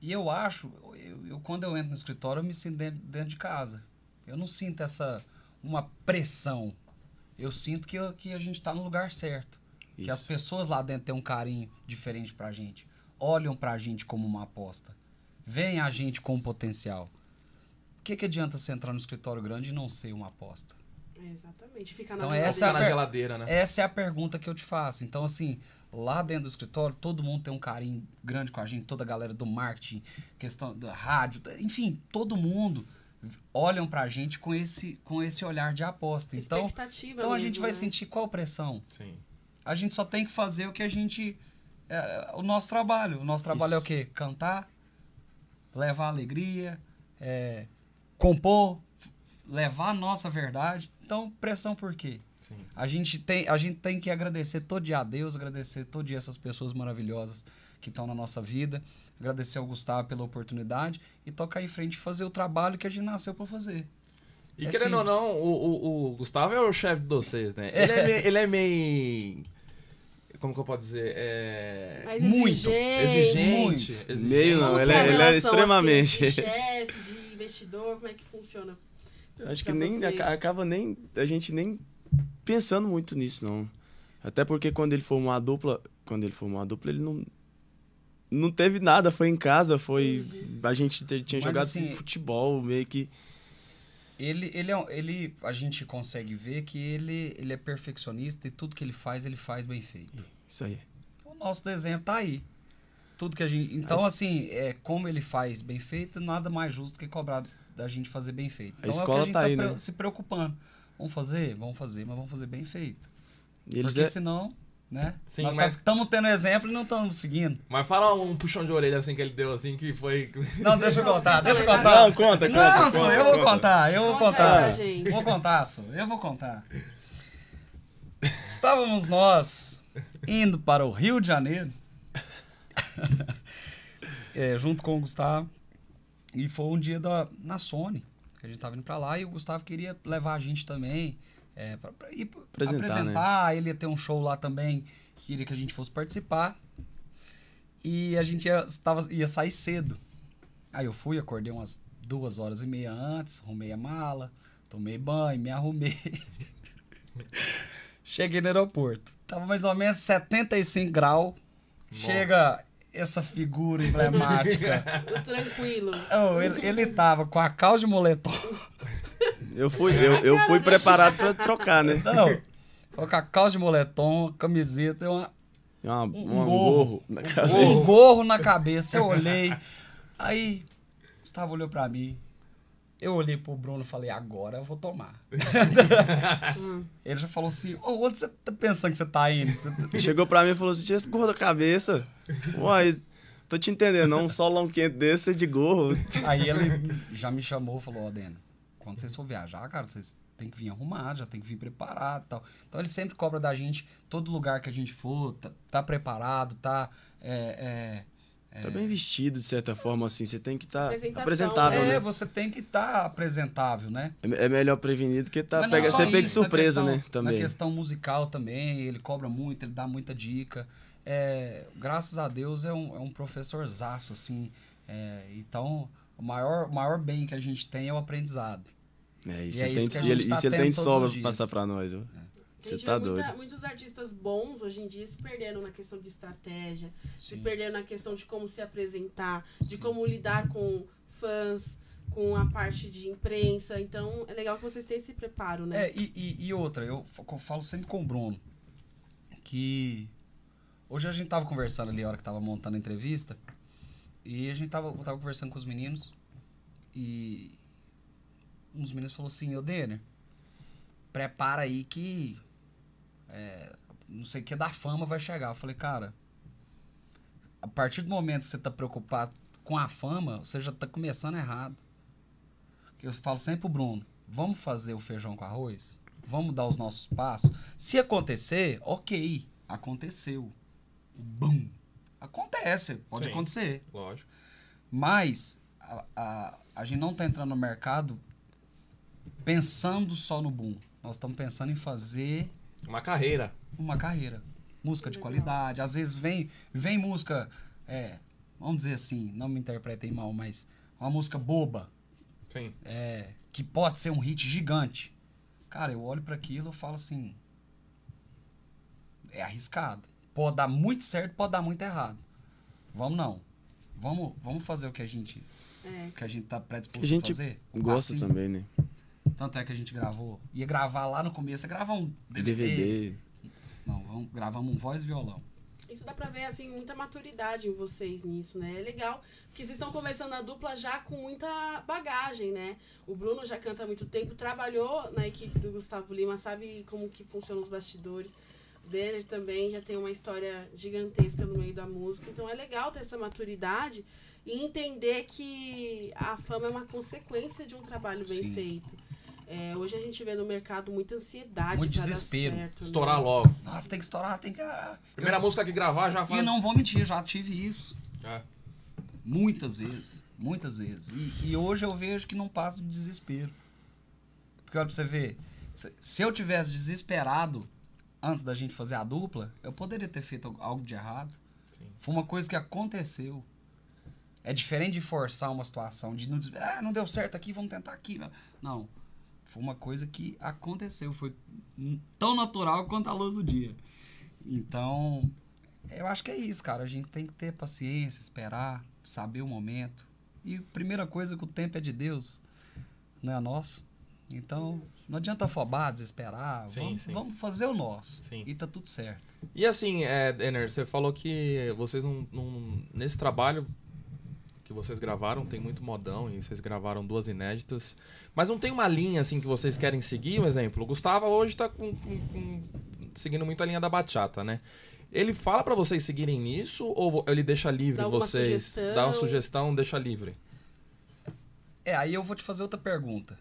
E eu acho, eu, eu, quando eu entro no escritório, eu me sinto dentro, dentro de casa. Eu não sinto essa uma pressão. Eu sinto que, eu, que a gente está no lugar certo. Isso. Que as pessoas lá dentro têm um carinho diferente pra gente. Olham pra gente como uma aposta. Veem a gente com potencial. O que, que adianta você entrar no escritório grande e não ser uma aposta? exatamente. Fica na então, geladeira. Essa é a na geladeira, né? Essa é a pergunta que eu te faço. Então, assim, lá dentro do escritório, todo mundo tem um carinho grande com a gente, toda a galera do marketing, questão da rádio, enfim, todo mundo olham pra gente com esse, com esse olhar de aposta. Então, então a gente vai né? sentir qual pressão? Sim. A gente só tem que fazer o que a gente. É, o nosso trabalho. O nosso trabalho Isso. é o quê? Cantar, levar alegria, é, compor, levar a nossa verdade. Então, pressão por quê? Sim. A gente, tem, a gente tem que agradecer todo dia a Deus, agradecer todo dia essas pessoas maravilhosas que estão na nossa vida, agradecer ao Gustavo pela oportunidade e tocar em frente e fazer o trabalho que a gente nasceu para fazer. E é querendo simples. ou não, o, o, o, Gustavo é o chefe de vocês, né? Ele é, meio, ele é meio. Como que eu posso dizer? É... Muito. Exigente. Muito. exigente. Meio não, ele é, ele é extremamente. Assim, de chefe, de investidor, como é que funciona? Acho que nem acaba nem. A gente nem pensando muito nisso, não. Até porque quando ele formou a dupla, quando ele formou a dupla, ele não não teve nada, foi em casa, foi uhum. a gente tinha Mas, jogado assim, futebol, meio que ele ele é, ele a gente consegue ver que ele ele é perfeccionista e tudo que ele faz, ele faz bem feito. Isso aí. O nosso desenho tá aí. Tudo que a gente, então As... assim, é como ele faz bem feito, nada mais justo que cobrar da gente fazer bem feito. Então a escola é o que a gente tá, tá aí, né? se preocupando. Vamos fazer? Vamos fazer, mas vamos fazer bem feito. E eles Porque é... senão, né? Sim, Nós mas estamos tendo exemplo e não estamos seguindo. Mas fala um puxão de orelha assim que ele deu assim que foi Não, deixa eu contar, deixa eu contar. Não, conta, conta. Não, sou eu vou contar, eu vou contar. Vou contar, sou, eu vou contar. Estávamos nós indo para o Rio de Janeiro. é, junto com o Gustavo. E foi um dia da, na Sony que a gente tava indo para lá e o Gustavo queria levar a gente também é, para ir apresentar, apresentar. Né? ele ia ter um show lá também, queria que a gente fosse participar. E a gente ia, tava, ia sair cedo. Aí eu fui, acordei umas duas horas e meia antes, arrumei a mala, tomei banho, me arrumei. Cheguei no aeroporto. Tava mais ou menos 75 graus. Bom. Chega essa figura emblemática. tranquilo. Oh, ele, ele tava com a calça de moletom. Eu fui, eu, eu fui preparado para trocar, né? Não. A calça de moletom, camiseta e uma, uma, um, um gorro. na cabeça. Um gorro na cabeça. Eu olhei. Aí, Gustavo olhou pra mim. Eu olhei pro Bruno e falei, agora eu vou tomar. Ele já falou assim, oh, onde você tá pensando que você tá indo? Você... Tá Chegou pra mim e falou assim, tinha esse gorro da cabeça. Uai, tô te entendendo, não um solão quente desse é de gorro. Aí ele já me chamou e falou, ó, oh, Deno, quando vocês for viajar, cara, vocês tem que vir arrumado, já tem que vir preparado e tal. Então ele sempre cobra da gente, todo lugar que a gente for, tá, tá preparado, tá... É, é, Tá bem vestido, de certa forma, assim. Você tem que estar tá apresentável, é, né? É, você tem que estar tá apresentável, né? É, é melhor prevenido que tá, pega, ser pego de surpresa, questão, né? Também. Na questão musical também, ele cobra muito, ele dá muita dica. É, graças a Deus é um, é um professorzaço, assim. É, então, o maior, o maior bem que a gente tem é o aprendizado. É, isso, e ele, é tem, ele, tá isso ele tem de sobra pra passar pra nós, viu? É. Você tá doido. Muita, muitos artistas bons hoje em dia se perderam na questão de estratégia, Sim. se perderam na questão de como se apresentar, de Sim. como lidar com fãs, com a parte de imprensa. Então é legal que vocês tenham esse preparo, né? É, e, e, e outra, eu, eu falo sempre com o Bruno que hoje a gente tava conversando ali a hora que tava montando a entrevista e a gente tava, tava conversando com os meninos e um dos meninos falou assim, ô Denner, prepara aí que é, não sei o que da fama vai chegar. Eu falei, cara, a partir do momento que você tá preocupado com a fama, você já tá começando errado. Eu falo sempre pro Bruno, vamos fazer o feijão com arroz? Vamos dar os nossos passos? Se acontecer, ok, aconteceu. Bum! Acontece, pode Sim, acontecer. Lógico. Mas a, a, a gente não tá entrando no mercado pensando só no boom. Nós estamos pensando em fazer Uma carreira. uma carreira. Música de qualidade. Às vezes vem, vem música, é, vamos dizer assim, não me interpretem mal, mas uma música boba, Sim. é, que pode ser um hit gigante. Cara, eu olho para aquilo e falo assim, é arriscado. Pode dar muito certo, pode dar muito errado. Vamos não. Vamos, vamos fazer o que a gente, É. o que a gente tá predisposto A gente a fazer. Gosta passinho. também, né? Tanto é que a gente gravou. Ia gravar lá no começo, ia gravar um DVD. DVD. Não, vamos, gravamos um voz e violão. Isso dá pra ver, assim, muita maturidade em vocês nisso, né? É legal, porque vocês estão começando a dupla já com muita bagagem, né? O Bruno já canta há muito tempo, trabalhou na equipe do Gustavo Lima, sabe como que funcionam os bastidores. O Denner também já tem uma história gigantesca no meio da música. Então é legal ter essa maturidade e entender que a fama é uma consequência de um trabalho bem Sim. feito. É, hoje a gente vê no mercado muita ansiedade. Muito desespero. certo, né? Estourar logo. Nossa, tem que estourar, tem que. ah, Primeira eu- música que gravar já E faz. não vou mentir, eu já tive isso. É. Muitas vezes. Muitas vezes. E, e hoje eu vejo que não passa de desespero. Porque olha pra você ver, se, se eu tivesse desesperado antes da gente fazer a dupla, eu poderia ter feito algo de errado. Sim. Foi uma coisa que aconteceu. É diferente de forçar uma situação, de não dizer, ah, não deu certo aqui, vamos tentar aqui. Não. Foi uma coisa que aconteceu. Foi tão natural quanto a luz do dia. Então, eu acho que é isso, cara. A gente tem que ter paciência, esperar, saber o momento. E primeira coisa que o tempo é de Deus, não é nosso. Então, não adianta afobar, desesperar. Sim, vamos, sim. vamos fazer o nosso. Sim. E tá tudo certo. E assim, é, Denner, você falou que vocês não, não- Nesse trabalho que vocês gravaram, tem muito modão e vocês gravaram duas inéditas. Mas não tem uma linha assim que vocês querem seguir, um exemplo. O Gustavo hoje tá com, com- com- seguindo muito a linha da bachata, né? Ele fala pra vocês seguirem nisso ou ele deixa livre Dá vocês? sugestão? Dá uma sugestão, deixa livre. É, aí eu vou te fazer outra pergunta.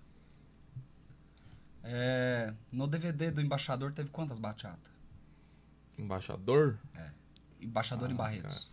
É, no DVD do Embaixador teve quantas bachatas? Embaixador? Embaixador Ah, em Barretos.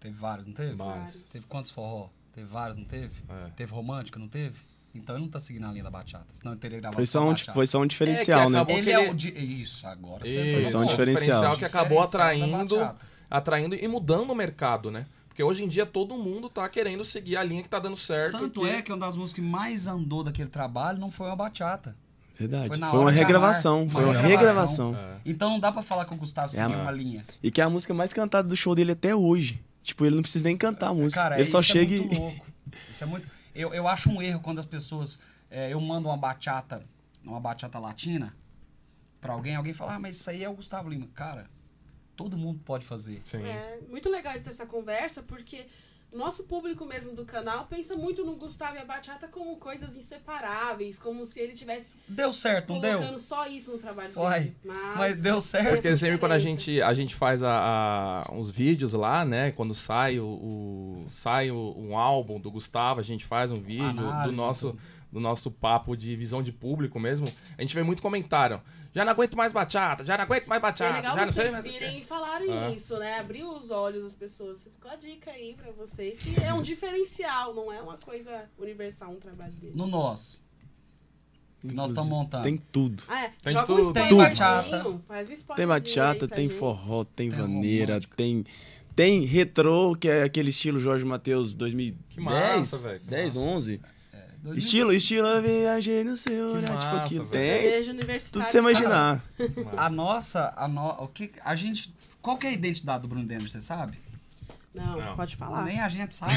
Teve vários, não teve? Vários. Teve quantos forró? Teve vários, não teve? É. Teve romântica, não teve? Então ele não tá seguindo a linha da bachata. Senão ele teria gravado Foi só, só um, foi só um diferencial, É que né? acabou- Ele que é ele- o... Di... Isso, agora você no São um ponto. diferencial. que acabou Diferencial atraindo, atraindo e mudando o mercado, né? Porque hoje em dia todo mundo tá querendo seguir a linha que tá dando certo. Tanto que- é que uma das músicas que mais andou daquele trabalho não foi uma bachata. Verdade. Foi Foi uma amar, regravação. uma Foi uma regravação. regravação. É. Então não dá pra falar que o Gustavo É seguiu a- uma linha. E que é a música mais cantada do show dele até hoje. Tipo, ele não precisa nem cantar a música. Cara, ele só isso chega é e. muito louco. Isso é muito. Eu, eu acho um erro quando as pessoas. é, eu mando uma bachata, uma bachata latina pra alguém, alguém fala, ah, mas isso aí é o Gustavo Lima. Cara, todo mundo pode fazer. Sim. É muito legal ter essa conversa, porque o nosso público mesmo do canal pensa muito no Gustavo e a Bachata como coisas inseparáveis, como se ele tivesse Deu certo, não colocando deu? só isso no trabalho Uai, dele. Mas, Mas deu certo. Porque sempre quando a diferença. gente, a gente faz a, a- uns vídeos lá, né? Quando sai, o, o- sai o- um álbum do Gustavo, a gente faz um vídeo do Análise, nosso, tudo. do nosso papo de visão de público mesmo. A gente vê muito comentário. Já não aguento mais bachata, já não aguento mais É bachata, legal já não sei vocês mais. virem e falarem É. isso, né? Abrir os olhos das pessoas. Vocês- Qual a dica aí pra vocês? Que é um diferencial, não é uma coisa universal um trabalho dele. No nosso. que nós estamos montando. Tem tudo. Ah, é. Tem Joga tudo. um Tem bachata. Faz um Tem bachata, tem gente. forró, tem, Tem vaneira, romântica. tem. Tem retrô, que é aquele estilo Jorge Matheus 2010. Que massa, velho, que 10, massa. 11. Estilo, estilo, eu viajei no seu Que olhar. tipo massa, aquilo. velho. Tem. Tudo você imaginar. A nossa, a no... o que a gente, qual que é a identidade do Bruno Denner, você sabe? Não, Não. pode falar. Nem a gente sabe.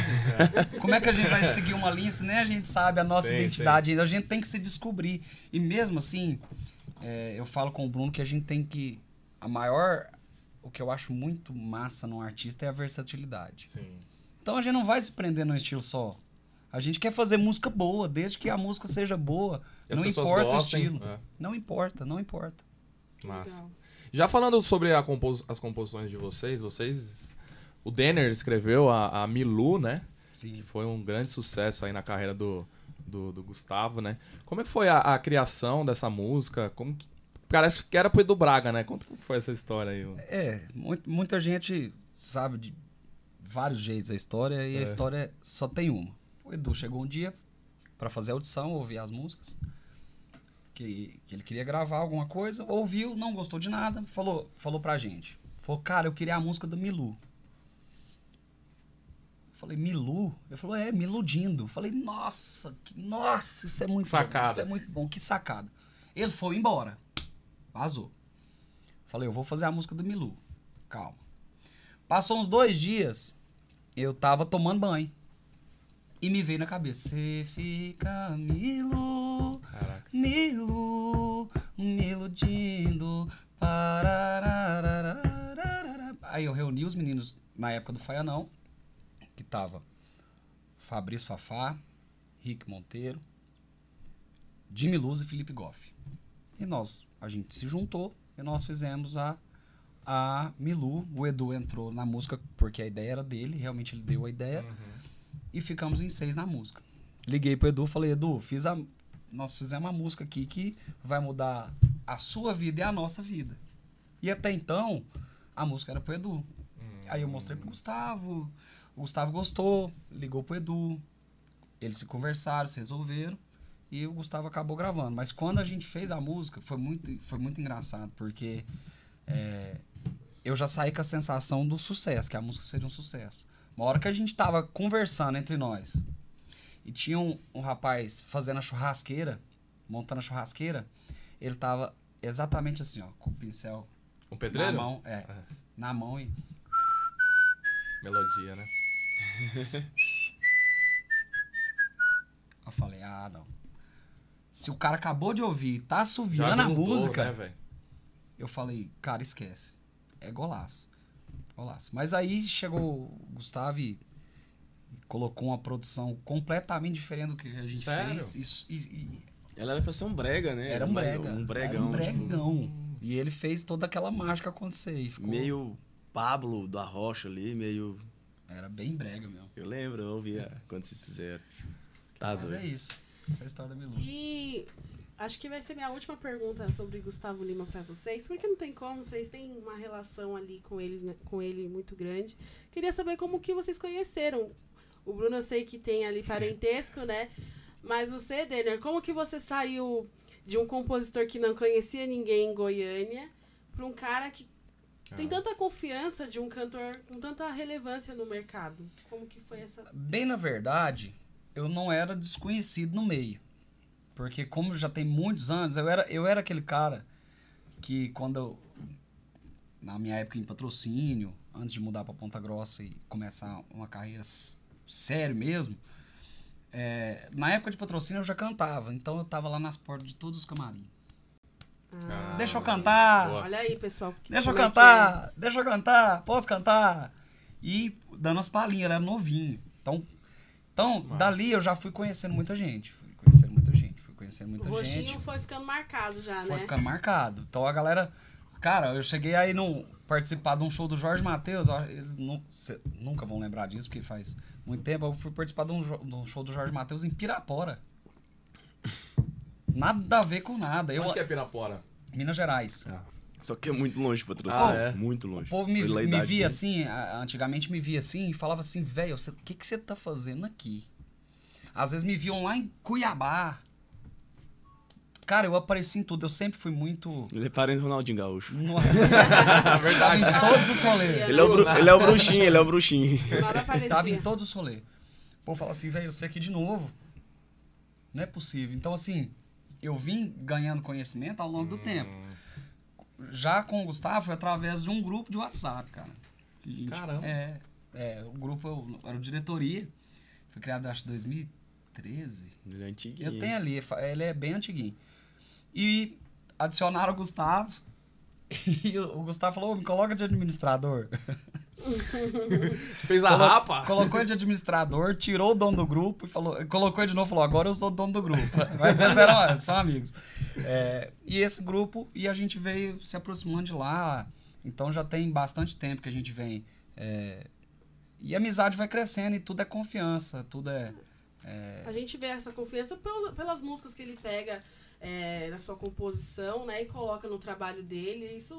Como é que a gente vai seguir uma linha se nem a gente sabe a nossa Tem, identidade ainda? A gente tem que se descobrir. E mesmo assim, é, eu falo com o Bruno que a gente tem que. A maior. O que eu acho muito massa num artista é a versatilidade. Sim. Então a gente não vai se prender num estilo só. A gente quer fazer música boa, desde que a música seja boa. As não importa gostem, o estilo. é. Não importa, não importa. Massa. Já falando sobre a compos- as composições de vocês, vocês. O Denner escreveu a, a Milu, né? Sim. que foi um grande sucesso aí na carreira do, do, do Gustavo, né? Como é que foi a, a criação dessa música? Como que... Parece que era pro Edu Braga, né? Conta como foi essa história aí. É, mu- muita gente sabe de vários jeitos a história e É. a história só tem uma. O Edu chegou um dia pra fazer a audição, ouvir as músicas. que, que ele queria gravar alguma coisa, ouviu, não gostou de nada, falou, falou pra gente. Falou, cara, eu queria a música do Milu. Falei, Milu? Ele falou, é, me iludindo. Falei, nossa, que, nossa, isso é muito sacada. bom. Isso é muito bom, que sacada. Ele foi embora. Vazou. Falei, eu vou fazer a música do Milu. Calma. Passou uns dois dias, eu tava tomando banho. E me veio na cabeça, você fica Milu. Milu, me iludindo. Aí eu reuni os meninos na época do Faianão, que tava Fabrício Fafá, Rick Monteiro, Jimmy Luz e Felipe Goff. E nós, a gente se juntou e nós fizemos a, a Milu. O Edu entrou na música porque a ideia era dele, realmente ele deu a ideia. E ficamos em seis na música. Liguei pro Edu falei, Edu, fiz a, nós fizemos uma música aqui que vai mudar a sua vida e a nossa vida. E até então, a música era pro Edu. Aí eu mostrei pro Gustavo, o Gustavo gostou, ligou pro Edu, eles se conversaram, se resolveram e o Gustavo acabou gravando. Mas quando a gente fez a música, foi muito, foi muito engraçado, porque é, eu já saí com a sensação do sucesso, que a música seria um sucesso. Uma hora que a gente tava conversando entre nós e tinha um, um rapaz fazendo a churrasqueira, montando a churrasqueira, ele tava exatamente assim, ó, com o pincel Um pedreiro? na mão, é, na mão e Melodia, né? eu falei, ah, não. Se o cara acabou de ouvir e tá assoviando a música, Né, eu falei, cara, esquece. É golaço. Golaço. Mas aí chegou o Gustavo e colocou uma produção completamente diferente do que a gente Sério? fez. Isso- E, e- Ela era pra ser um brega, né? era um brega. Um Era bregão. um tipo, bregão. E ele fez toda aquela mágica acontecer. E ficou... meio Pablo da Rocha ali, meio. Era bem brega mesmo. Eu lembro, eu ouvia quando vocês fizeram. Tá Mas doido. é isso. Essa é a história da Milu. E acho que vai ser minha última pergunta sobre Gustavo Lima pra vocês, porque não tem como, vocês têm uma relação ali com eles, né, com ele muito grande. Queria saber como que vocês conheceram. O Bruno eu sei que tem ali parentesco, né? Mas você, Denner, como que você saiu de um compositor que não conhecia ninguém em Goiânia para um cara que tem Ah. tanta confiança de um cantor com tanta relevância no mercado? Como que foi essa Bem na verdade, eu não era desconhecido no meio. Porque como já tem muitos anos, eu era, eu era aquele cara que quando eu, na minha época em patrocínio, antes de mudar para Ponta Grossa e começar uma carreira s- sério mesmo, é, na época de patrocínio eu já cantava, então eu tava lá nas portas de todos os camarins. Ah, Deixa eu cantar, Boa. Olha aí, pessoal. que- Deixa eu como é cantar, deixa eu cantar, posso cantar? E dando as palhinhas, era novinho. Então, então dali eu já fui conhecendo muita gente. Conhecendo muita gente, O rostinho gente. foi ficando marcado já, Foi né? ficando marcado. Então a galera. Cara, eu cheguei aí num, participar de um show do Jorge Matheus. nunca vão lembrar disso, porque faz muito tempo. Eu fui participar de um, de um show do Jorge Matheus em Pirapora. Nada a ver com nada. Eu, Onde que é Pirapora? Minas Gerais. Só que é muito longe o patrocínio. Ah, é? Muito longe. O povo me, me via dele. assim, antigamente me via assim e falava assim, velho, o que, que você tá fazendo aqui? Às vezes me viam lá em Cuiabá. Cara, eu apareci em tudo, eu sempre fui muito. Ele é parente do Ronaldinho Gaúcho. Nossa, verdade. tava em todos os rolês. Ele é, o bru- ele é o bruxinho, ele é o bruxinho. Tava em todos os rolês. O povo fala assim, velho, você aqui de novo. Não é possível. Então, assim, eu vim ganhando conhecimento ao longo do tempo. Já com o Gustavo foi através de um grupo de WhatsApp, cara. Gente- Caramba. É, é, o grupo eu- era o Diretoria. Foi criado, acho, em 2013. Ele é antiguinho. Eu tenho ali, ele é bem antiguinho. E adicionaram o Gustavo. E o Gustavo falou, "Ô, me coloca de administrador. Fez a Colo- rapa? Colocou ele de administrador, tirou o dono do grupo e falou. Colocou ele de novo e falou: agora eu sou o dono do grupo. Mas eles eram são amigos. É, e esse grupo, e a gente veio se aproximando de lá. Então já tem bastante tempo que a gente vem. é, e a amizade vai crescendo e tudo é confiança, tudo é. A gente vê essa confiança pel- pelas músicas que ele pega é, na sua composição, né? E coloca no trabalho dele. Isso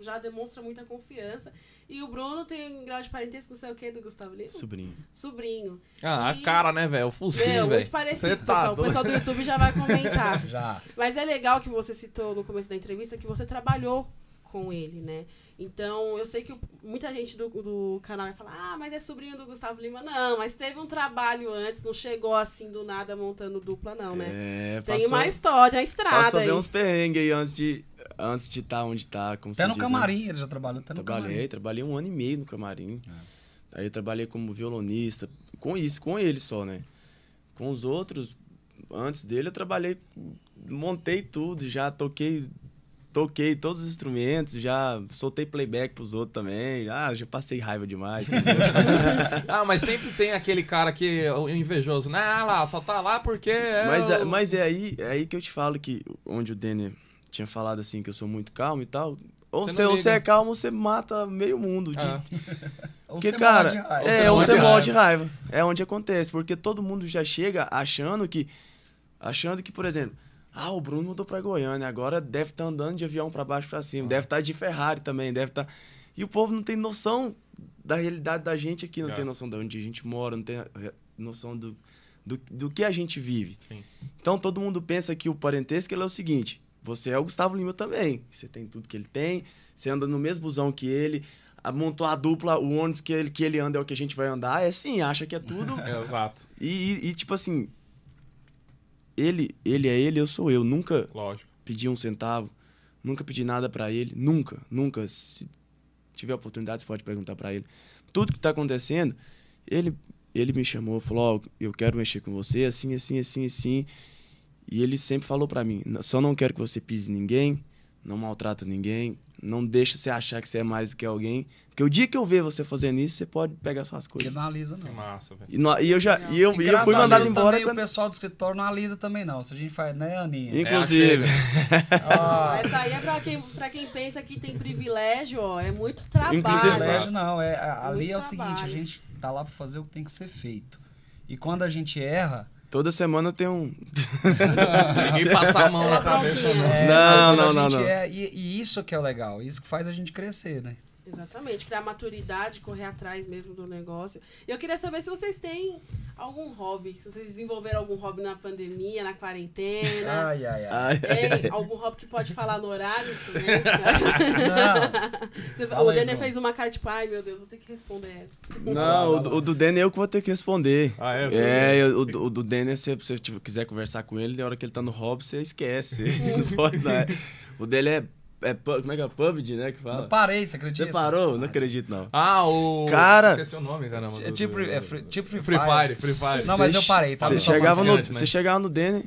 já demonstra muita confiança. E o Bruno tem grau de parentesco, não sei o que, do Gustavo Lima? Sobrinho. Sobrinho. Ah, E- a cara, né, velho? O focinho, Meu, velho. muito parecido, tá pessoal. O doido. pessoal do YouTube já vai comentar. Já. Mas é legal que você citou no começo da entrevista que você trabalhou com ele, né? Então, eu sei que muita gente do, do canal vai falar, ah, mas é sobrinho do Gustavo Lima. Não, mas teve um trabalho antes, não chegou assim do nada montando dupla, não, né? É, Tem passou, uma história, a estrada passou aí. bem uns perrengues aí antes de antes de estar onde tá, como Até se no diz, né? camarim, ele já trabalhou até no Trabalhei, camarim. trabalhei um ano e meio no camarim. É. Aí eu trabalhei como violonista, com isso, com ele só, né? Com os outros, antes dele eu trabalhei, montei tudo, já toquei, toquei todos os instrumentos, já soltei playback pros outros também, já, já passei raiva demais. Ah, mas sempre tem aquele cara que é o invejoso, né? Ah lá, só tá lá porque é. mas, é, o- mas é aí, é aí que eu te falo que onde o Denner tinha falado assim que eu sou muito calmo e tal. Ou Você ou você é calmo, ou você mata meio mundo. de- Ah. Ou Porque, você cara, morde raiva. é, você ou você raiva. morde raiva. É onde acontece. Porque todo mundo já chega achando que. Achando que, por exemplo, ah, o Bruno mudou pra Goiânia, agora deve estar andando de avião pra baixo pra cima, deve estar de Ferrari também, deve estar. E o povo não tem noção da realidade da gente aqui, não É. tem noção de onde a gente mora, não tem noção do, do, do que a gente vive. Sim. Então todo mundo pensa que o parentesco é o seguinte: você é o Gustavo Lima também. Você tem tudo que ele tem, você anda no mesmo busão que ele, montou a dupla, o ônibus que ele, que ele anda é o que a gente vai andar. É sim, acha que é tudo. É, exato, e, e- e, tipo assim, ele, ele é ele, eu sou eu. Nunca lógico. pedi um centavo, nunca pedi nada pra ele, nunca, nunca. Se tiver oportunidade, você pode perguntar pra ele. Tudo que tá acontecendo, ele, ele me chamou, falou: Ó, eu quero mexer com você, assim, assim, assim, assim. E ele sempre falou pra mim: "N- só não quero que você pise ninguém, não maltrata ninguém, não deixa você achar que você é mais do que alguém. Porque o dia que eu ver você fazendo isso, você pode pegar suas Porque coisas. não alisa, Que não. massa, velho. E, nó- e eu já e eu, E eu fui mandado embora também quando. o pessoal do escritório não alisa também, não. Se a gente faz, né, Aninha? Inclusive. Ah, Essa aí é pra quem, pra quem pensa que tem privilégio, ó. É muito trabalho. Inclusive- privilégio não. É, a- ali é o seguinte, a trabalho. gente tá lá pra fazer o que tem que ser feito. E quando a gente erra, Toda semana tem um. Ninguém passar a mão na Ela cabeça, não. é, Não, não, não, não. erra- e, e isso que é o legal, isso que faz a gente crescer, né? Exatamente, criar maturidade, correr atrás mesmo do negócio. E eu queria saber se vocês têm algum hobby, se vocês desenvolveram algum hobby na pandemia, na quarentena. Ai, ai, ai. Ai, Tem algum hobby que pode falar no horário também? Não, o Denner fez uma cara tipo, ai meu Deus, vou ter que responder essa. Não, o, do- o do Denner eu que vou ter que responder. Ah, é? É, o, do- o do Denner, se você quiser conversar com ele, na hora que ele tá no hobby, você esquece. não pode, não. é. O dele é, é. Como é que é? PUBG, né? Que eu fala. parei, você acredita? Você parou? Não acredito, não. Ah, o. Cara- Esqueci o nome, caramba. É do- tipo, do- é free, tipo Free Free Fire. Fire, Free Fire. Não, mas eu parei, tá? Você Eu tô chegava, no, né? você chegava no Denner,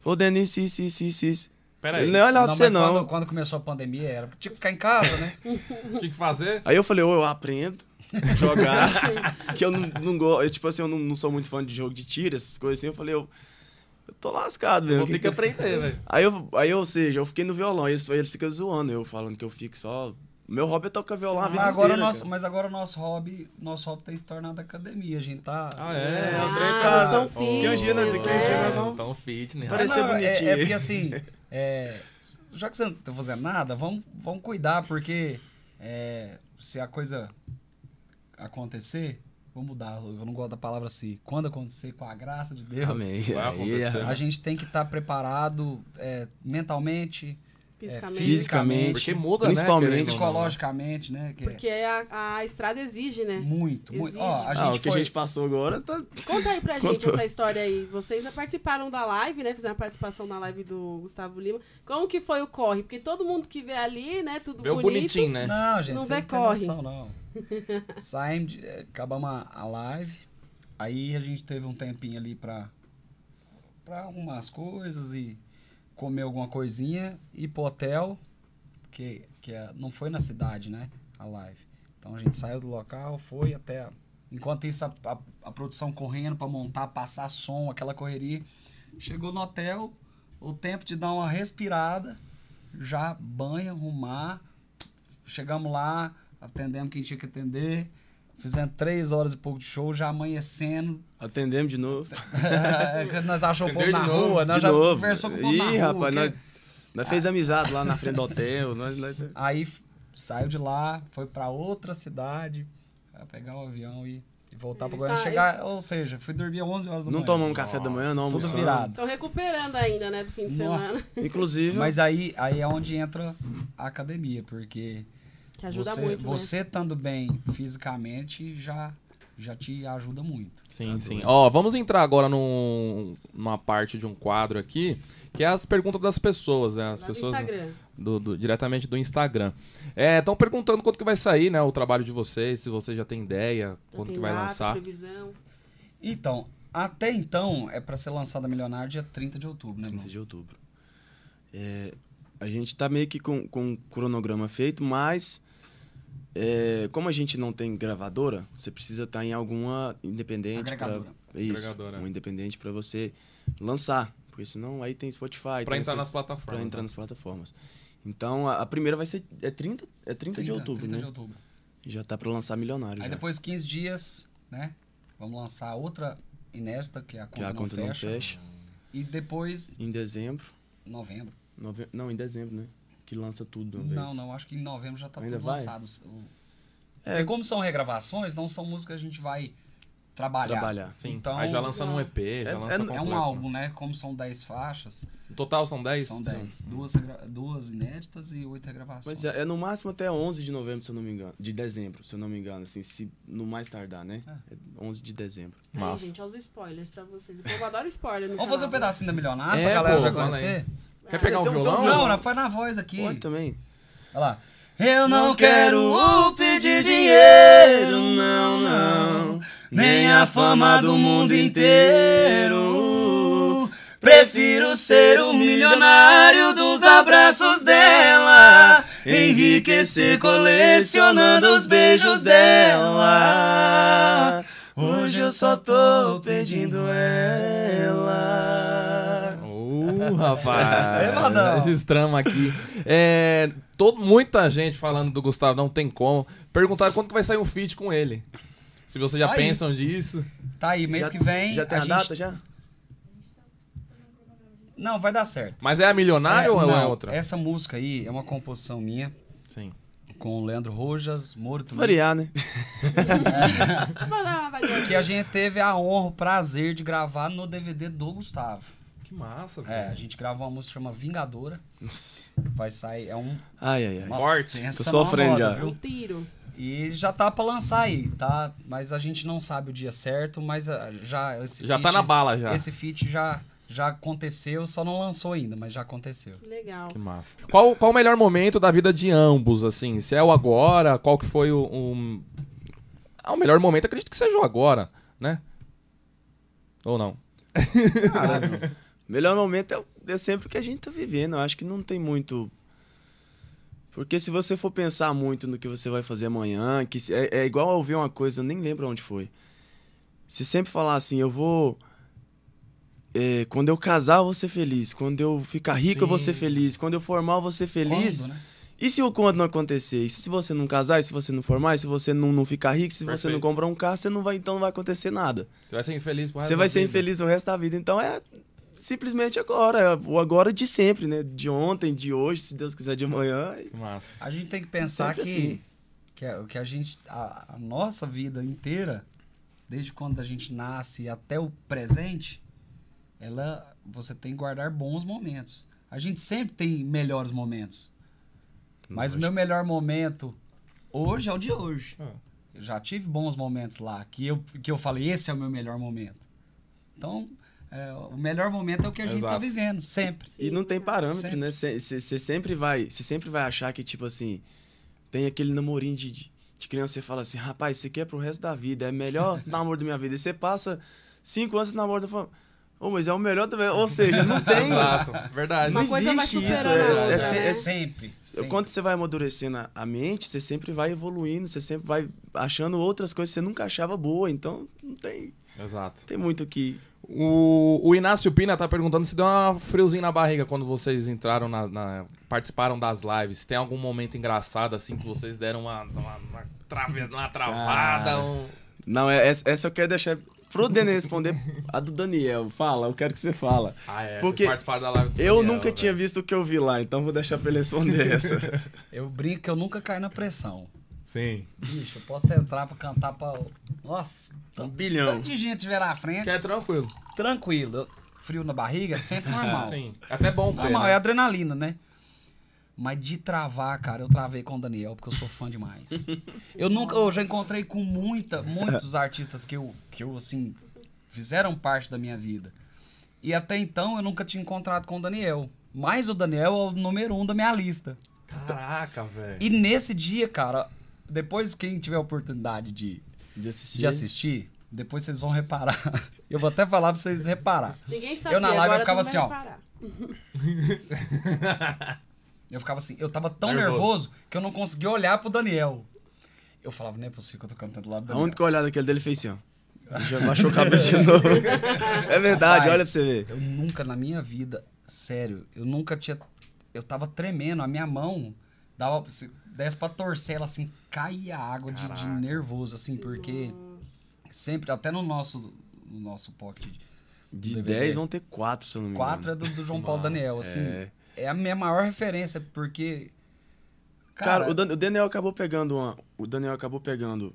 falou, isso, isso, isso, isso, isso. Pera aí, Ele nem olhava pra você, não. Quando, quando começou a pandemia, era porque tinha que ficar em casa, né? tinha que fazer? Aí eu falei, ô, eu aprendo a jogar, que eu não, não gosto, tipo assim, eu não, não sou muito fã de jogo de tiro, essas coisas assim, eu falei, eu, eu tô lascado mesmo. Vou ter que aprender, velho. Aí, eu, aí, ou seja, eu fiquei no violão, e eles, eles ficam zoando, eu falando que eu fico só... Meu hobby é tocar violão a vida Mas agora, o inteira, nosso, cara. mas agora o nosso hobby, nosso hobby tem se tornado academia. A gente tá. Ah, é? É, o Ah, trem tá... tão Que né, fitness, que um dia né? nós vamos... Tão fitness. Parece- Parecer não, é- bonitinho. É, porque assim, é, já que você não tá fazendo nada, vamos, vamos cuidar, porque é, se a coisa acontecer, vou mudar, eu não gosto da palavra assim. Quando acontecer, com a graça de Deus, Amém. Vai acontecer. a gente tem que estar preparado é, mentalmente, Fisicamente. Fisicamente. Porque muda, Principalmente. né? não, né? psicologicamente, né? Que é Porque a, a estrada exige, né? muito, muito. Ó, a Exige. Ah, gente o que a foi- gente passou agora tá... Conta aí pra gente Contou. essa história aí. Vocês já participaram da live, né? Fizeram a participação na live do Gustavo Lima. Como que foi o corre? Porque todo mundo que vê ali, né? Tudo Veio bonito. bonitinho, né? Não, gente, Não vê corre. noção, não. Saímos, de- eh, acabamos a, a live, aí a gente teve um tempinho ali pra, pra arrumar as coisas e comer alguma coisinha, ir pro hotel, que, que é- não foi na cidade, né, a live. Então a gente saiu do local, foi até... Enquanto isso, a, a, a produção correndo pra montar, passar som, aquela correria. Chegou no hotel, o tempo de dar uma respirada, já banho, arrumar. Chegamos lá, atendemos quem tinha que atender. Fizemos três horas e pouco de show, já amanhecendo. Atendemos de novo. É, nós achamos o povo na novo, rua, nós já novo. conversou com o povo Ih, na rua. rapaz, que- nós, nós fez amizade lá na frente do hotel. Nós, nós... Aí f- saiu de lá, foi pra outra cidade, pegar o avião e, voltar pra Está- Goiânia. Chegar, ou seja, fui dormir 11 horas da Não manhã. tomamos café da manhã, não Tudo almoçamos. virado. Estão recuperando ainda, né, do fim de Nossa. semana. Inclusive, Mas aí, aí é onde entra a academia, porque Que ajuda você, muito, né? você estando bem fisicamente já, já te ajuda muito. Sim, sim. Ó, vamos entrar agora num, numa parte de um quadro aqui, que é as perguntas das pessoas, né? As Lá pessoas Instagram. do- do- diretamente do Instagram. Estão perguntando quando que vai sair, né, o trabalho de vocês, se você já tem ideia, Já quando que vai data, lançar. previsão. Então, até então é pra ser lançada Milionário dia 30 de outubro, né, 30 irmão? de outubro. É, a gente tá meio que com, com o cronograma feito, mas é, como a gente não tem gravadora, você precisa estar em alguma independente. pra- isso, Agregadora. um independente para você lançar. Porque senão aí tem Spotify. Pra tem entrar essas- nas plataformas. Pra entrar né? nas plataformas. Então a, a primeira vai ser. É 30, é 30, de 30, outubro, 30 né? de outubro. Já tá pra lançar milionário. Aí já. depois 15 dias, né? Vamos lançar outra inédita, que é a que conta, a não, conta fecha, não fecha. E depois, Em dezembro. novembro. nove- Não, em dezembro, né? Que lança tudo de uma Não, vez. não, acho que em novembro já tá Ainda tudo vai? lançado. É. E como são regravações, não são músicas que a gente vai trabalhar. Trabalhar. Sim, Então, aí já lança num EP, já É- lança é- é completo. É um né? álbum, né? Como são 10 faixas, No total são 10? são 10. Duas, duas inéditas e oito regravações. Mas é, é no máximo até 11 de novembro, se eu não me engano. De dezembro, se eu não me engano. Assim, se no mais tardar, né? É 11 de dezembro. Aí, Massa. gente, olha os spoilers pra vocês. O povo adora spoiler no Vamos fazer um pedacinho da Milionária É, pra galera pô, já conhecer? Quer pegar um Então- violão? Não, não, foi na voz aqui. Pode também. Olha lá. Eu não quero pedir dinheiro, não, não. Nem a fama do mundo inteiro. Prefiro ser um milionário dos abraços dela. Enriquecer colecionando os beijos dela. Hoje eu só tô pedindo ela. Uh, rapaz. Ei, Vadão. Registramos aqui. É, todo, muita gente falando do Gustavo, não tem como. Perguntaram quando que vai sair um feat com ele. Se vocês já Aí. pensam disso. Tá aí, mês Já- que vem. Já tem a, gente- data já? Não, vai dar certo. Mas é a Milionário ou é não, outra? Essa música aí é uma composição minha Sim. com o Leandro Rojas, Moro também. Variar, né? Que a gente teve a honra, o prazer de gravar no DVD do Gustavo. Que massa, É, a velho. gente gravou uma música que chama Vingadora. Nossa. Vai sair, é um. Ai, ai, ai. Nossa, Forte. Tô sofrendo moda, já. Um viu? tiro. E já tá pra lançar aí, tá? Mas a gente não sabe o dia certo, mas ah, já esse Já tá feat- na bala já. Esse feat já, já aconteceu, só não lançou ainda, mas já aconteceu. Legal. Que massa. Qual, qual o melhor momento da vida de ambos, assim? Se é o agora, qual que foi o... o... Ah, o melhor momento, acredito que seja o agora, né? Ou não? Cara, o melhor momento é, é sempre o que a gente tá vivendo. Eu acho que não tem muito. Porque se você for pensar muito no que você vai fazer amanhã, que é, é igual ouvir uma coisa, eu nem lembro onde foi. Se sempre falar assim, eu vou. é, quando eu casar, eu vou ser feliz. Quando eu ficar rico, eu vou ser Sim. feliz. Quando eu formar, eu vou ser feliz. Quando, né? E se o quando não acontecer? E se você não casar, e se você não formar, e se você não, não ficar rico, se você não Perfeito. comprar um carro, você não vai, então não vai acontecer nada. Você vai ser infeliz pro resto Você vai ser vida. infeliz o resto da vida. Então é simplesmente agora. O agora de sempre, né? De ontem, de hoje, se Deus quiser, de amanhã. Que massa. A gente tem que pensar que, assim. que, a, que a gente. A, a nossa vida inteira, desde quando a gente nasce até o presente, ela. Você tem que guardar bons momentos. A gente sempre tem melhores momentos. Mas o meu melhor momento hoje é o de hoje. Ah. Eu já tive bons momentos lá, que eu, que eu falei, esse é o meu melhor momento. Então, é, o melhor momento é o que a gente tá Exato. vivendo, sempre. E não tem parâmetro, Sempre. né? Você sempre vai. Você sempre vai achar que, tipo assim, tem aquele namorinho de, de, de criança, você fala assim, rapaz, isso aqui é pro resto da vida, é o melhor namoro da minha vida. E você passa cinco anos namoro, fala, Oh, mas é o melhor também. Ou seja, não tem. Exato, verdade. Não Uma existe isso. É, a é- é- né? é- sempre. sempre. Quando você vai amadurecendo a- a mente, você sempre vai evoluindo, você sempre vai achando outras coisas que você nunca achava boa. Então, não tem, Exato. tem muito que. O, o Inácio Pina tá perguntando se deu uma friozinho na barriga quando vocês entraram na, na- participaram das lives. Tem algum momento engraçado assim que vocês deram uma, uma, uma, trave- uma travada? Cara, um- Não, é- essa, essa eu quero deixar pro Denê responder a do Daniel. Fala, eu quero que você fala. Ah, é. Porque vocês participaram da live. com o Eu Daniel, nunca tinha velho. visto o que eu vi lá, então vou deixar pra ele responder essa. Eu brinco que eu nunca caio na pressão. Sim. Bicho, eu posso entrar pra cantar pra. Nossa, Um bilhão. tanto de gente vier na frente, Que é tranquilo. tranquilo. Frio na barriga é sempre normal. Sim. É até bom ter, Normal, né? é adrenalina, né? Mas de travar, cara, eu travei com o Daniel, porque eu sou fã demais. Eu nunca, eu já encontrei com muita, muitos artistas que eu, que eu, assim, fizeram parte da minha vida. E até então eu nunca tinha encontrado com o Daniel. Mas o Daniel é o número um da minha lista. Caraca, velho. E nesse dia, cara, depois quem tiver a oportunidade de, De assistir. de assistir, depois vocês vão reparar. Eu vou até falar pra vocês reparar. Ninguém sabia, Eu na live agora eu ficava assim, ó. Eu ficava assim, eu tava tão Nervoso. nervoso, que eu não conseguia olhar pro Daniel. Eu falava, não é possível que eu tô cantando do lado do A Daniel. única olhada daquele dele fez assim, ó. Já baixou a cabeça de novo. É verdade, Rapaz, olha pra você ver. Eu nunca na minha vida, sério, eu nunca tinha. Eu tava tremendo, a minha mão dava. Se desse pra torcer ela assim, caía água de, de nervoso, assim, porque sempre, até no nosso, no nosso pocket. De DVD. 10 vão ter 4, se eu não me engano. Quatro é do, do João Paulo Massa. Daniel, assim. É. É. a minha maior referência, porque. Cara, o, Dan- o Daniel acabou pegando uma, o Daniel acabou pegando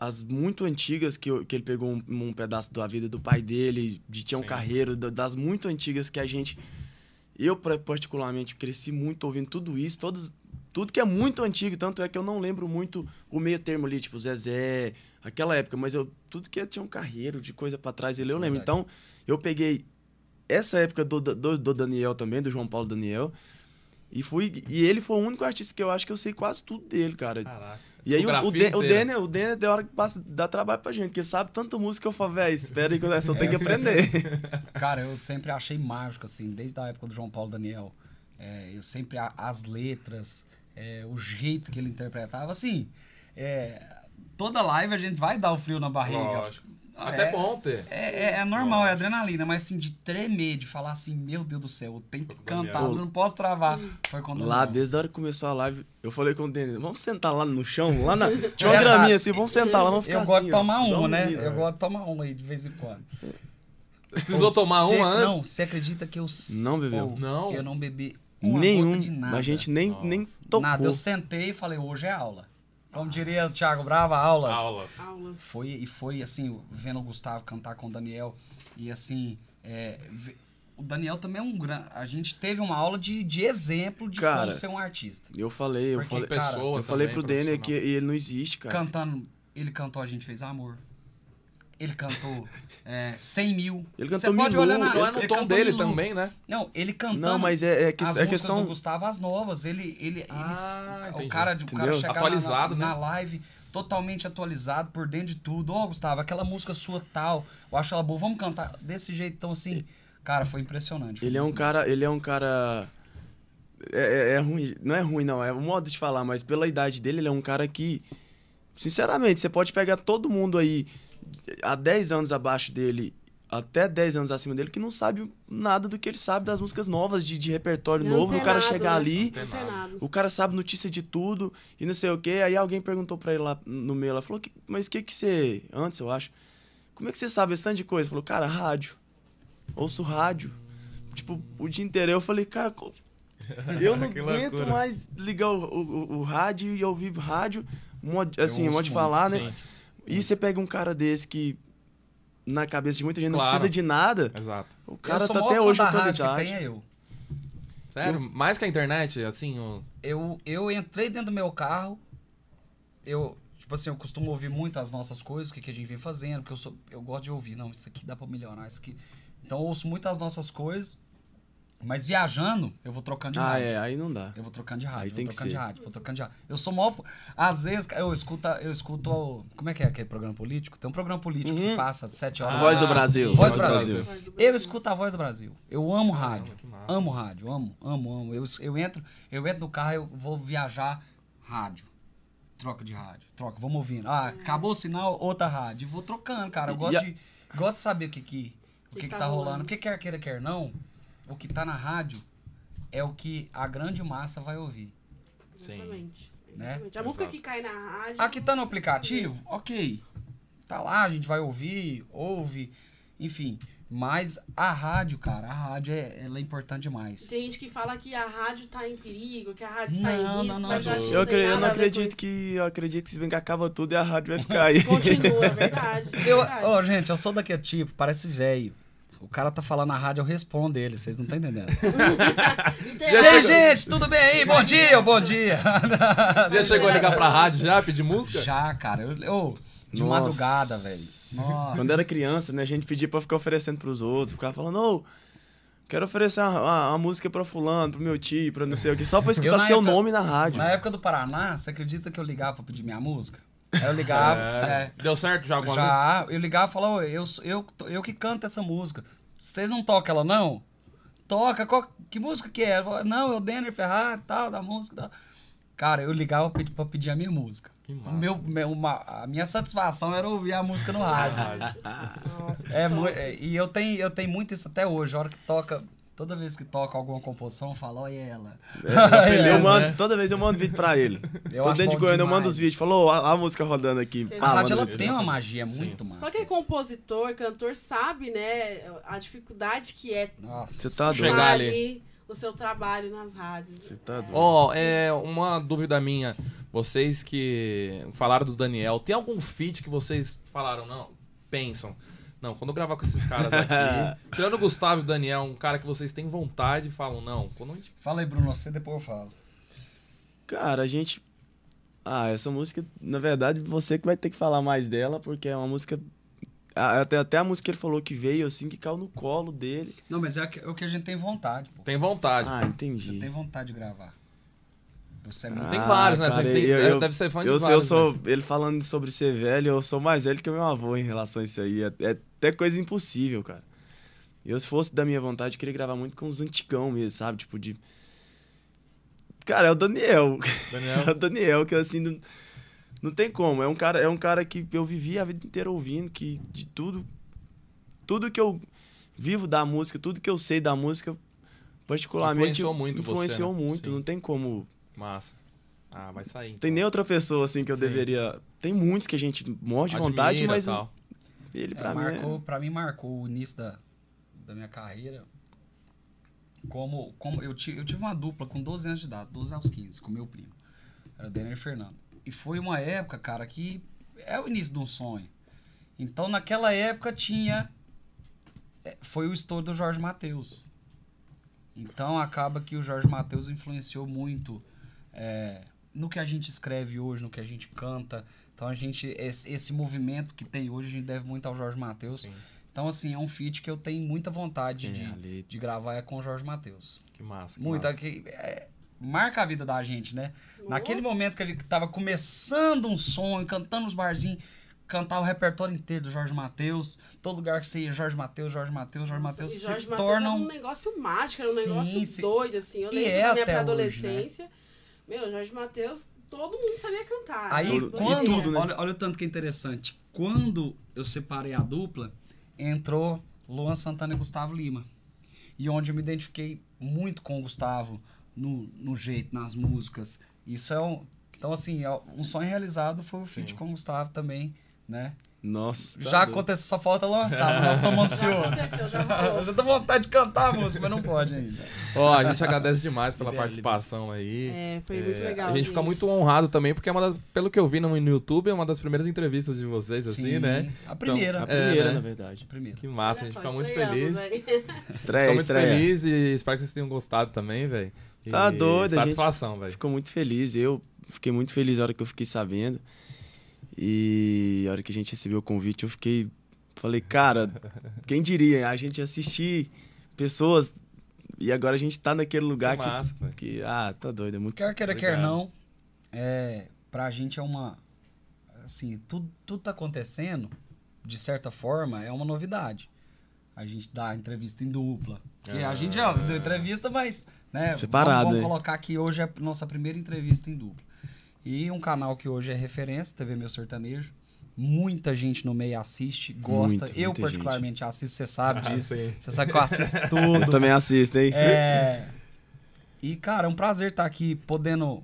as muito antigas que, eu- que ele pegou um, um pedaço da vida do pai dele, de Tião Sim. Carreiro, da- das muito antigas que a gente eu particularmente cresci muito ouvindo tudo isso, todas tudo que é muito antigo, tanto é que eu não lembro muito o meio termo ali, tipo Zezé, aquela época, mas eu tudo que tinha um carreiro de coisa pra trás ele eu Sim, lembro. verdade. Então, eu peguei essa época do, do, do Daniel também, do João Paulo Daniel, e fui e ele foi o único artista que eu acho que eu sei quase tudo dele, cara. Caraca. E aí o, o, Dan- o. Denner, o Denner tem hora que passa, dá trabalho pra gente, porque sabe tanta música que eu falo, velho, espera aí que eu só tenho que aprender. Cara, eu sempre achei mágico, assim, desde a época do João Paulo Daniel. É, eu sempre, as letras, é, o jeito que ele interpretava, assim, é, toda live a gente vai dar o frio na barriga. Lógico. Ah, Até é- bom ter. É, é- é normal, é adrenalina, mas assim, de tremer, de falar assim, meu Deus do céu, eu tenho que cantar, eu não posso travar. Foi quando Lá, desde a hora que começou a live, eu falei com o Denner, vamos sentar lá no chão, lá na... Tinha uma Verdade. graminha assim, vamos sentar lá, vamos ficar Eu assim, gosto de tomar uma, um né? menino, Eu gosto de tomar uma aí de vez em quando. Precisou tomar cê- uma antes? Não, você acredita que eu... Não bebeu? Ô, Não? Eu não bebi uma Nenhum, de nada. a gente nem, nem tocou. Nada, eu sentei e falei, hoje é aula. Como diria o Thiago Brava, aulas. Aulas. Aulas. Foi, e foi assim, vendo o Gustavo cantar com o Daniel. E assim, é, o Daniel também é um grande. A gente teve uma aula de, de exemplo de Cara, como ser um artista. Eu falei, eu Porque, falei, cara, Pessoa eu falei pro Denner que ele não existe, cara. Cantando, ele cantou A Gente Fez Amor. Ele cantou é, 100 mil. Ele Você cantou pode Milu, olhar na é no ele tom cantou dele Milu. também, né? Não, ele cantando. Não, mas é, é, que, as é questão... do Gustavo, as novas, ele, ele, Ah, ele- o cara, de- o cara chegar Atualizado, na, né? na live totalmente atualizado por dentro de tudo. Ó, Gustavo, aquela música sua tal, eu acho ela boa, vamos cantar desse jeito, então assim, cara, foi impressionante. foi Ele é um cara, ele é um cara é, é- é ruim, não é ruim não, é o modo de falar, mas pela idade dele, ele é um cara que sinceramente, você pode pegar todo mundo aí há 10 anos abaixo dele, até 10 anos acima dele que não sabe nada do que ele sabe das músicas novas de, de repertório novo, do cara chegar né? ali, o cara sabe notícia de tudo e não sei o que. Aí alguém perguntou pra ele lá no meio, ela falou, "Que- mas o que que você, antes eu acho, como é que você sabe esse tanto de coisa? Ele falou, cara, rádio, ouço rádio. Tipo, o dia inteiro. Eu falei, cara, eu não aguento loucura. mais ligar o, o- o rádio e ouvir rádio, modo, assim, ouço modo de muito, falar, né? Sim, E você pega um cara desse que, na cabeça de muita gente, não Claro. precisa de nada, exato. o Eu cara tá até hoje que tem é eu. Sério? Mais que a internet, assim, o... eu. Eu entrei dentro do meu carro, eu, tipo assim, eu costumo ouvir muito as nossas coisas, o que, que a gente vem fazendo, porque eu, sou, eu gosto de ouvir, não, isso aqui dá pra melhorar, isso aqui. Então eu ouço muito as nossas coisas, Mas viajando, eu vou trocando de Ah, rádio. é, aí não dá. Eu vou trocando de rádio, Aí vou tem que trocando de ser. rádio, vou trocando de rádio. Eu sou mó. Às vezes, eu escuto, eu escuto. o- Como é que é aquele programa político? Tem um programa político que passa de 7 horas. A Voz do Ah, Brasil. Voz do Brasil. Do Eu Brasil. escuto a voz do Brasil. Eu amo rádio. que massa. Amo rádio, amo, amo, amo. Eu, eu, entro, eu entro no carro, eu vou viajar, rádio. Troca de rádio. Troca, vamos ouvindo. Ah, acabou o sinal, outra rádio. Vou trocando, cara. Eu E gosto a- de. Gosto de saber o que, que, o que, que tá, rolando. rolando. Porque quer queira, quer não, o que tá na rádio é o que a grande massa vai ouvir. Sim. Exatamente. Né? Exatamente. A música Exato. que cai na rádio. Aqui tá no aplicativo, ok. Tá lá, a gente vai ouvir, ouve, enfim. Mas a rádio, cara, a rádio é, ela é importante demais. Tem gente que fala que a rádio tá em perigo, que a rádio está Não, em não, risco, não, mas eu que Eu, não tem acre- eu nada não a acredito que. Eu acredito que se bem que acaba tudo e a rádio vai ficar aí. Continua, é verdade. é Eu, verdade. ó, gente, eu sou daquele tipo, parece velho. O cara tá falando na rádio, eu respondo ele, vocês não estão entendendo. Já E aí, chegou- gente, tudo bem aí? Bom dia, bom dia. Você já chegou a ligar pra rádio já, pedir música? Já, cara, eu, eu- de Nossa. madrugada, velho. Nossa. Quando era criança, né, a gente pedia pra ficar oferecendo pros outros. Ficava falando, ô, quero oferecer uma, uma- uma música pra fulano, pro meu tio, pra não sei o que, só pra escutar na seu época- nome na rádio. Na época do Paraná, você acredita que eu ligava pra pedir minha música? Aí eu ligava, é, Deu certo já alguma vez? Já, eu ligava e falava, "Ô, eu, eu, eu que canto essa música. Vocês não tocam ela, não? Toca, qual- que música que é? Falava, Não, é o Denner Ferrari, tal, da música, tal. Cara, eu ligava pra pedir, pra pedir a minha música. Meu, meu- uma- a minha satisfação era ouvir a música no rádio. Nossa, É, é, e eu tenho, eu tenho muito isso até hoje. A hora que toca, toda vez que toca alguma composição, eu falo, olha ela. eu É, mando, né? Toda vez eu mando vídeo pra ele. Eu Tô acho dentro de Goiânia, eu mando demais. os vídeos. Falou, a, a música rodando aqui. A A Pá, rádio, manda ela vídeo. tem uma magia Sim. muito massa. Só que é compositor, cantor, sabe, né, a dificuldade que é Nossa. Você tá doido. Chegar ali. ali o seu trabalho nas rádios. Você tá doido. Ó, é uma dúvida minha. Vocês que falaram do Daniel, tem algum feat que vocês falaram, não, pensam? Não, quando eu gravar com esses caras aqui, tirando o Gustavo e o Daniel, um cara que vocês têm vontade e falam, não, quando a gente. Fala aí, Bruno, você depois eu falo. Cara, a gente. Ah, essa música, na verdade, você que vai ter que falar mais dela, porque é uma música. Até, até a música que ele falou que veio, assim, que caiu no colo dele. Não, mas é o que- é a gente tem vontade, pô. Tem vontade. Ah, Você entendi. tem vontade de gravar. Você é muito. Tem Ah, vários, né? cara, Você tem- eu- é, eu- deve ser fã de eu, vários. eu sou, né? ele falando sobre ser velho, eu sou mais velho que o meu avô em relação a isso aí. É, é até coisa impossível, cara. Eu, se fosse da minha vontade, queria gravar muito com os antigão mesmo, sabe? Tipo, de. Cara, é o Daniel. Daniel. É o Daniel, que assim. Não, não tem como. É um, cara, é um cara que eu vivi a vida inteira ouvindo, que de tudo. Tudo que eu vivo da música, tudo que eu sei da música, particularmente. Influenciou muito você, Influenciou né? muito. Não tem como. Massa. Ah, vai sair. Tem então. nem outra pessoa assim que eu Sim. deveria. Tem muitos que a gente morre de vontade, mas tal. ele É, pra mim. marcou, É... Pra mim, marcou o início da, da minha carreira. Como, como eu, ti- eu tive uma dupla com 12 anos de idade, 12 aos 15, com meu primo. Era o Denner e Fernando. E foi uma época, cara, que é o início de um sonho. Então, naquela época tinha. é, Foi o estouro do Jorge Matheus. Então, acaba que o Jorge Matheus influenciou muito é, no que a gente escreve hoje, no que a gente canta. Então, a gente. Esse, esse movimento que tem hoje, a gente deve muito ao Jorge Matheus. Então, assim, é um feat que eu tenho muita vontade É, de, de gravar é com o Jorge Matheus. Que massa. que Muito. massa. aqui, é, marca a vida da gente, né? Naquele momento que a gente tava começando um sonho, cantando os barzinhos, cantar o repertório inteiro do Jorge Matheus. Todo lugar que você ia, Jorge Matheus, Jorge Matheus, Jorge Matheus se Jorge Matheus tornam. era um negócio mágico, era um Sim, negócio sim. doido, assim. Eu lembro é da minha hoje, pré-adolescência. Meu, Jorge Matheus, todo mundo sabia cantar. Aí, Tudo- quando, e tudo, né? olha, olha o tanto que é interessante. Quando eu separei a dupla, entrou Luan Santana e Gustavo Lima. E onde eu me identifiquei muito com o Gustavo, no, no jeito, nas músicas. Isso é um. Então, assim, é um sonho realizado foi o feat com o Gustavo também, né? Nossa. tá já doido. aconteceu, só falta lançar, mas nós estamos Já ansiosos. aconteceu, já. Eu já tô com vontade de cantar a música, mas não pode ainda. Ó, a gente agradece demais pela participação aí. É, foi muito É, legal. A gente fica muito honrado também, porque é uma das, pelo que eu vi no, no YouTube, é uma das primeiras entrevistas de vocês, assim, Sim, né? A primeira. A É, primeira, né? na verdade. A primeira. Que massa, a gente fica muito feliz. Fica Estreia, muito estreia. feliz e espero que vocês tenham gostado também, velho. Tá doido, a gente Satisfação, velho. Ficou muito feliz. Eu fiquei muito feliz na hora que eu fiquei sabendo. E a hora que a gente recebeu o convite, eu fiquei. Falei, cara, quem diria? A gente assistir pessoas E agora a gente tá naquele lugar Que que, massa, velho. que. Ah, tá doido. É muito. Quer queira, quer não, é, pra gente é uma. Assim, tudo, tudo tá acontecendo, de certa forma, é uma novidade. A gente dá entrevista em dupla. Que Ah. a gente já deu entrevista, mas. Né, Separado, Vamos, vamos colocar que hoje é a nossa primeira entrevista em dupla. E um canal que hoje é referência, TV Meu Sertanejo. Muita gente no meio assiste, gosta. Muita, eu, muita particularmente, assisto, você sabe Ah, disso. sim. Você sabe que eu assisto tudo. Eu também assisto, hein? É. E, cara, é um prazer estar aqui podendo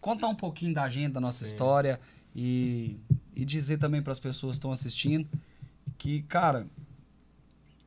contar um pouquinho da gente, da nossa Sim. história e, e dizer também para as pessoas que estão assistindo que, cara,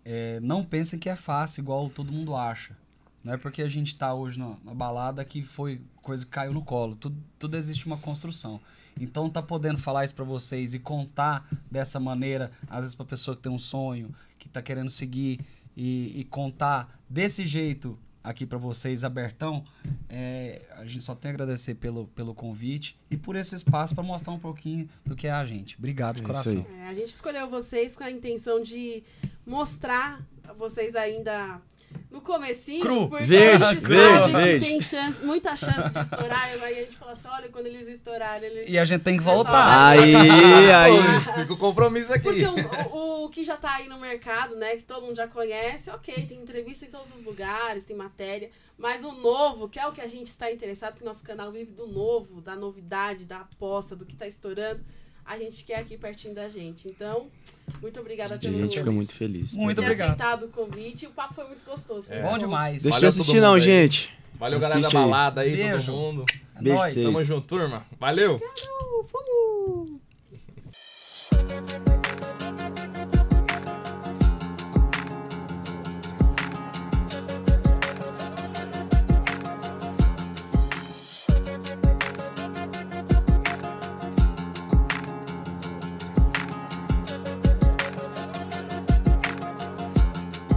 é, não pensem que é fácil igual todo mundo acha. Não é porque a gente tá hoje na, balada que foi coisa que caiu no colo. Tudo, tudo existe uma construção. Então tá podendo falar isso pra vocês e contar dessa maneira, às vezes pra pessoa que tem um sonho, que tá querendo seguir e, e contar desse jeito aqui pra vocês, abertão, é, a gente só tem a agradecer pelo, pelo convite e por esse espaço pra mostrar um pouquinho do que é a gente. Obrigado de É coração. É, a gente escolheu vocês com a intenção de mostrar a vocês ainda no comecinho. Cru. porque Verde, a gente verde, sabe verde. que tem chance, muita chance de estourar. Aí a gente fala assim, olha, quando eles estourarem, eles... E a gente tem que voltar. Aí, aí. Fica o compromisso aqui. Porque o, o- o que já tá aí no mercado, né, que todo mundo já conhece, ok, tem entrevista em todos os lugares, tem matéria, mas o novo, que é o que a gente está interessado, que nosso canal vive do novo, da novidade, da aposta, do que tá estourando, a gente quer aqui pertinho da gente. Então, muito obrigada pelo A gente fica muito feliz. Tá? Muito ter obrigado. aceitado o convite. O papo foi muito gostoso. É. Bom demais. Deixa Valeu eu assistir não, aí. gente. Valeu, Assiste galera da balada aí, Beijo. todo mundo. É Beijo. Tamo junto, turma. Valeu. Tchau, fomos.